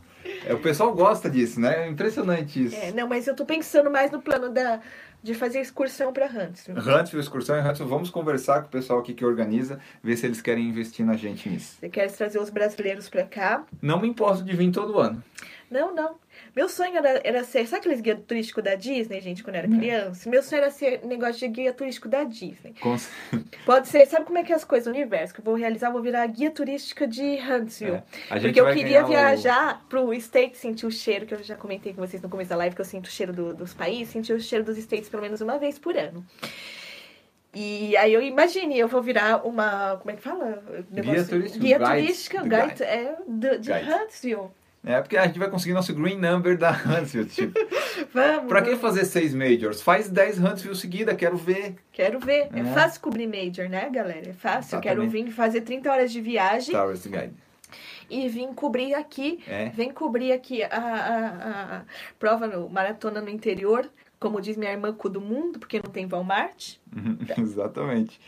S3: É, o pessoal gosta disso, né? É impressionante isso.
S4: É, não, mas eu tô pensando mais no plano da, de fazer excursão para Huntsville.
S3: Huntsville, excursão em Huntsville. Vamos conversar com o pessoal aqui que organiza, ver se eles querem investir na gente nisso.
S4: Você quer trazer os brasileiros para cá?
S3: Não me importo de vir todo ano.
S4: Não, não. Meu sonho era, era ser. Sabe aqueles guia turístico da Disney, gente, quando eu era criança? Meu sonho era ser negócio de guia turístico da Disney.
S3: Com...
S4: Pode ser. Sabe como é que é as coisas no universo? Que eu vou realizar, eu vou virar guia turística de Huntsville. É. Porque eu queria viajar o... pro States, sentir o cheiro, que eu já comentei com vocês no começo da live, que eu sinto o cheiro do, dos países, sentir o cheiro dos States pelo menos uma vez por ano. E aí eu imagine, eu vou virar uma. Como é que fala?
S3: Negócio, guia turística.
S4: Guia turística, guide, guide, é, de, de Huntsville.
S3: É, porque a gente vai conseguir nosso green number da Huntsville, tipo.
S4: vamos.
S3: Pra que fazer seis majors? Faz dez Huntsville seguida, quero ver.
S4: Quero ver. É, é fácil cobrir major, né, galera? É fácil. Exatamente. Quero vir fazer 30 horas de viagem.
S3: Towers Guide.
S4: E vim cobrir aqui, é. vem cobrir aqui a, a, a, prova no maratona no interior, como diz minha irmã, cu do mundo, porque não tem Walmart.
S3: Exatamente.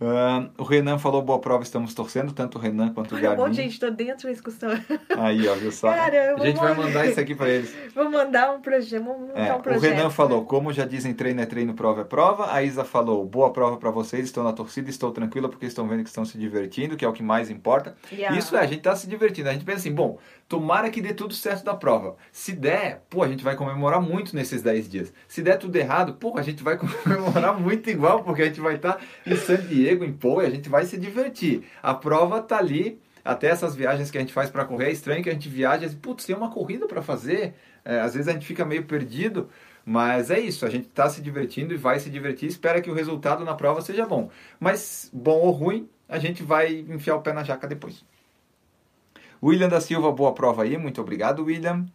S3: Uh, o Renan falou boa prova, estamos torcendo, tanto o Renan quanto o Gabi.
S4: Bom, gente, tô dentro da discussão.
S3: Aí, ó, viu só?
S4: Cara,
S3: a gente vai mandar isso aqui para eles.
S4: Vou mandar um projeto, vamos montar
S3: é,
S4: um projeto.
S3: O Renan falou, como já dizem, treino é treino, prova é prova. A Isa falou, boa prova para vocês, estou na torcida, estou tranquila porque estão vendo que estão se divertindo, que é o que mais importa. Yeah. Isso é, a gente tá se divertindo. A gente pensa assim, bom, tomara que dê tudo certo da prova. Se der, pô, a gente vai comemorar muito nesses 10 dias. Se der tudo errado, pô, a gente vai comemorar muito igual, porque a gente vai estar tá em San Diego, em Pô, e a gente vai se divertir. A prova tá ali, até essas viagens que a gente faz para correr, é estranho que a gente viaja e putz, tem uma corrida para fazer. É, às vezes a gente fica meio perdido, mas é isso, a gente está se divertindo e vai se divertir, espera que o resultado na prova seja bom. Mas bom ou ruim, a gente vai enfiar o pé na jaca depois. William da Silva, boa prova aí, muito obrigado, William.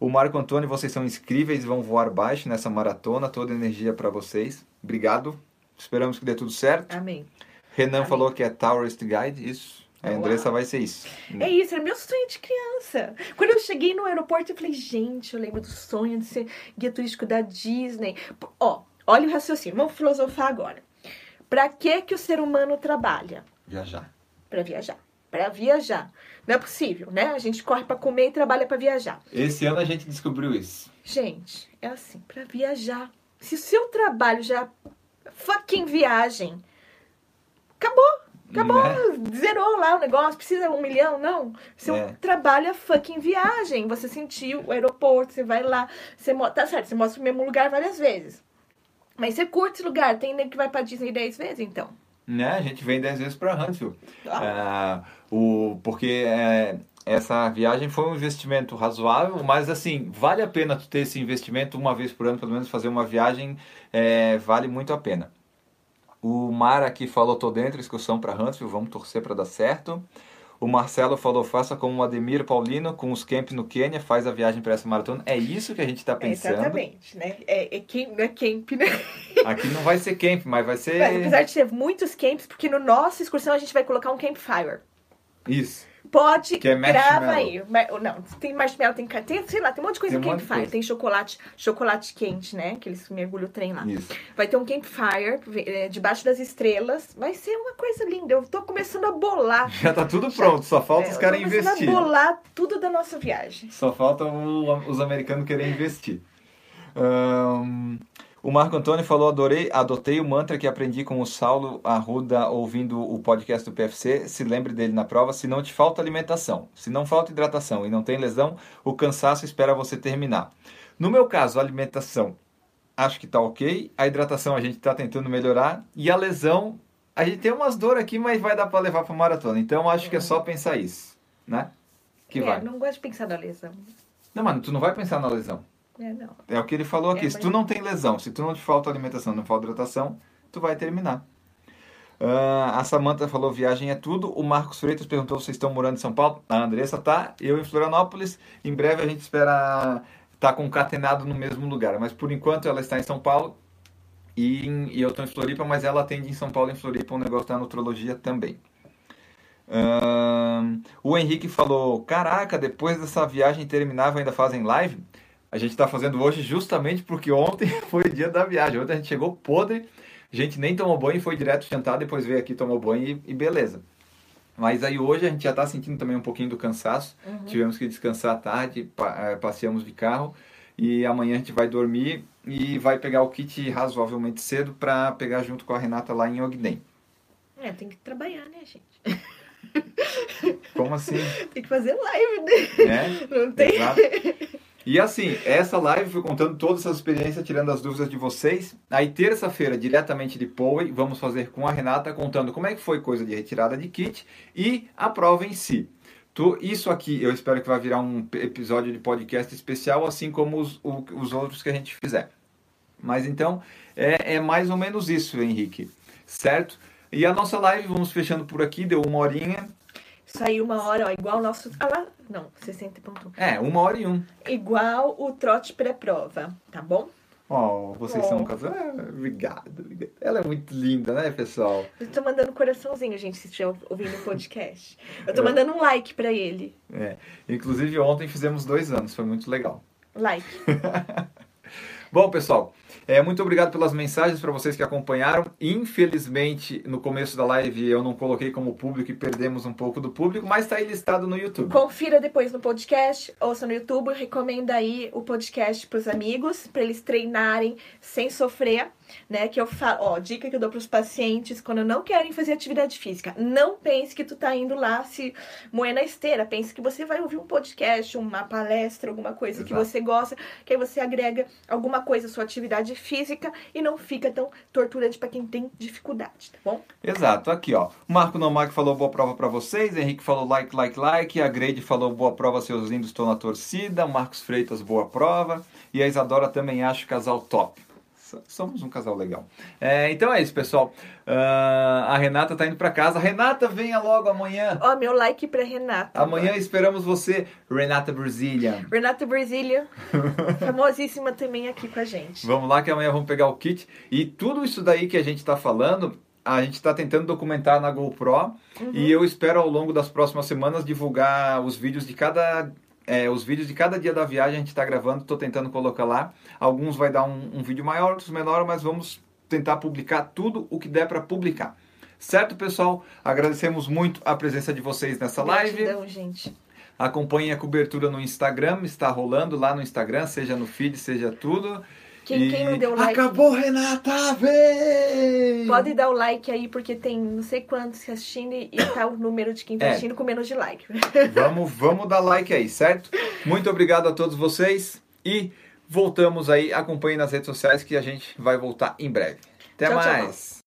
S3: O Marco Antônio, vocês são incríveis, vão voar baixo nessa maratona, toda energia para vocês. Obrigado. Esperamos que dê tudo certo.
S4: Amém.
S3: Renan
S4: Amém.
S3: falou que é Tourist Guide, isso. A Andressa vai ser isso.
S4: É isso, era meu sonho de criança. Quando eu cheguei no aeroporto, eu falei, gente, eu lembro do sonho de ser guia turístico da Disney. Ó, olha o raciocínio, vamos filosofar agora. Pra que que o ser humano trabalha?
S3: Viajar.
S4: Pra viajar. Pra viajar. Não é possível, né? A gente corre para comer e trabalha para viajar.
S3: Esse ano a gente descobriu isso.
S4: Gente, é assim, para viajar. Se o seu trabalho já fucking viagem, acabou. Acabou, né? zerou lá o negócio, precisa um milhão, não. Seu é. trabalho é fucking viagem. Você sentiu o aeroporto, você vai lá, você tá certo, você mostra o mesmo lugar várias vezes. Mas você curte esse lugar, tem nem que vai pra Disney 10 vezes, então.
S3: Né, a gente vem 10 vezes pra Huntsville. Ah. É o, porque é, essa viagem foi um investimento razoável, mas assim, vale a pena tu ter esse investimento uma vez por ano, pelo menos fazer uma viagem, é, vale muito a pena. O Mar aqui falou, tô dentro, excursão para Huntsville, vamos torcer para dar certo. O Marcelo falou, faça como o Ademir Paulino, com os camps no Quênia, faz a viagem para essa maratona. É isso que a gente está pensando.
S4: É exatamente, né? É, é, camp, é camp, né?
S3: Aqui não vai ser camp, mas vai ser...
S4: Mas, apesar de ter muitos camps, porque no nossa excursão a gente vai colocar um campfire.
S3: Isso.
S4: Pode,
S3: Que é
S4: grava aí. Não, tem marshmallow, tem, tem, sei lá, tem um monte de coisa
S3: Tem um
S4: campfire.
S3: coisa.
S4: Tem chocolate, chocolate quente, né? Que eles mergulham o trem lá.
S3: Isso.
S4: Vai ter um campfire é, debaixo das estrelas. Vai ser uma coisa linda. Eu tô começando a bolar.
S3: Já tá tudo pronto, só falta
S4: É,
S3: os caras
S4: tô começando
S3: investir.
S4: a bolar tudo da nossa viagem.
S3: Só falta o- os americanos querem investir. Ahn, o Marco Antônio falou: adorei, adotei o mantra que aprendi com o Saulo Arruda ouvindo o podcast do PFC. Se lembre dele na prova. Se não te falta alimentação, se não falta hidratação e não tem lesão, o cansaço espera você terminar. No meu caso, a alimentação acho que tá ok. A hidratação a gente tá tentando melhorar. E a lesão, a gente tem umas dores aqui, mas vai dar para levar para maratona. Então acho que é só pensar isso, né? Que
S4: é,
S3: vai.
S4: não gosto de pensar na lesão.
S3: Não, mano, tu não vai pensar na lesão.
S4: É, não.
S3: É o que ele falou aqui.
S4: É,
S3: se tu não tem lesão, se tu não te falta alimentação, não falta hidratação, tu vai terminar. Ah, a Samanta falou viagem é tudo. O Marcos Freitas perguntou se vocês estão morando em São Paulo. A Andressa tá. Eu em Florianópolis. Em breve a gente espera estar concatenado no mesmo lugar. Mas por enquanto ela está em São Paulo. E, em- e eu estou em Floripa, mas ela atende em São Paulo e em Floripa um negócio da nutrologia também. Ahn, o Henrique falou: Caraca, depois dessa viagem terminável ainda fazem live? A gente está fazendo hoje justamente porque ontem foi o dia da viagem. Ontem a gente chegou podre, a gente nem tomou banho, foi direto jantar, depois veio aqui, tomou banho e, e beleza. Mas aí hoje a gente já está sentindo também um pouquinho do cansaço. Tivemos que descansar à tarde, eh, passeamos de carro e amanhã a gente vai dormir e vai pegar o kit razoavelmente cedo para pegar junto com a Renata lá em Ogden.
S4: É, tem que trabalhar, né, gente?
S3: Como assim?
S4: Tem que fazer live, né?
S3: né?
S4: Não tem.
S3: Exato. E assim, essa live foi contando todas essas experiências, tirando as dúvidas de vocês. Aí, terça-feira, diretamente de Poway, vamos fazer com a Renata, contando como é que foi coisa de retirada de kit e a prova em si. Isso aqui eu espero que vai virar um episódio de podcast especial, assim como os, os outros que a gente fizer. Mas então, é, é mais ou menos isso, Henrique. Certo? E a nossa live, vamos fechando por aqui, deu uma horinha.
S4: Saiu uma hora, ó, igual o nosso. Ah lá, não, 60.1.
S3: É, uma hora e um.
S4: Igual o trote pré-prova, tá bom?
S3: Oh, vocês
S4: Oh.
S3: são um casal. Ah, obrigado, obrigado. Ela é muito linda, né, pessoal?
S4: Eu tô mandando um coraçãozinho, gente, se estiver ouvindo o podcast. Eu tô
S3: É.
S4: mandando um like pra ele.
S3: É. Inclusive, ontem fizemos dois anos, foi muito legal.
S4: Like.
S3: Bom, pessoal, é, muito obrigado pelas mensagens para vocês que acompanharam. Infelizmente, no começo da live eu não coloquei como público e perdemos um pouco do público, mas está aí listado no YouTube.
S4: Confira depois no podcast, ouça no YouTube, recomenda aí o podcast pros amigos, pra eles treinarem sem sofrer, né? Que eu falo, ó, dica que eu dou pros pacientes quando não querem fazer atividade física. Não pense que tu tá indo lá se moer na esteira, pense que você vai ouvir um podcast, uma palestra, alguma coisa que
S3: Exato.
S4: você gosta, que aí você agrega alguma coisa à sua atividade física e não fica tão torturante pra quem tem dificuldade, tá bom?
S3: Exato, aqui ó. O Marco Nomac falou boa prova para vocês, Henrique falou like, like, like, a Grade falou boa prova, seus lindos, estou na torcida, o Marcos Freitas boa prova e a Isadora também acho casal top. So- Somos um casal legal. É, então é isso, pessoal. Ah, a Renata tá indo para casa. Renata, venha logo amanhã.
S4: Ó, meu like pra Renata.
S3: Amanhã esperamos você, Renata Brazilian.
S4: Renata Brasília, famosíssima também aqui com a gente.
S3: Vamos lá que amanhã vamos pegar o kit. E tudo isso daí que a gente está falando, a gente está tentando documentar na GoPro. E eu espero ao longo das próximas semanas divulgar os vídeos de cada. É, os vídeos de cada dia da viagem a gente está gravando, estou tentando colocar lá. Alguns vai dar um, um vídeo maior, outros menor, mas vamos tentar publicar tudo o que der para publicar. Certo, pessoal? Agradecemos muito a presença de vocês nessa live.
S4: Gratidão, gente.
S3: Acompanhem a cobertura no Instagram, está rolando lá no Instagram, seja no feed, seja tudo.
S4: Quem,
S3: E-
S4: quem não deu like,
S3: Acabou, Renata! Vem!
S4: pode dar o like aí, porque tem não sei quantos assistindo e tá o número de quem tá
S3: É.
S4: assistindo com menos de like.
S3: Vamos, vamos dar like aí, certo? Muito obrigado a todos vocês e voltamos aí. Acompanhem nas redes sociais que a gente vai voltar em breve. Até
S4: Tchau, tchau.
S3: mais!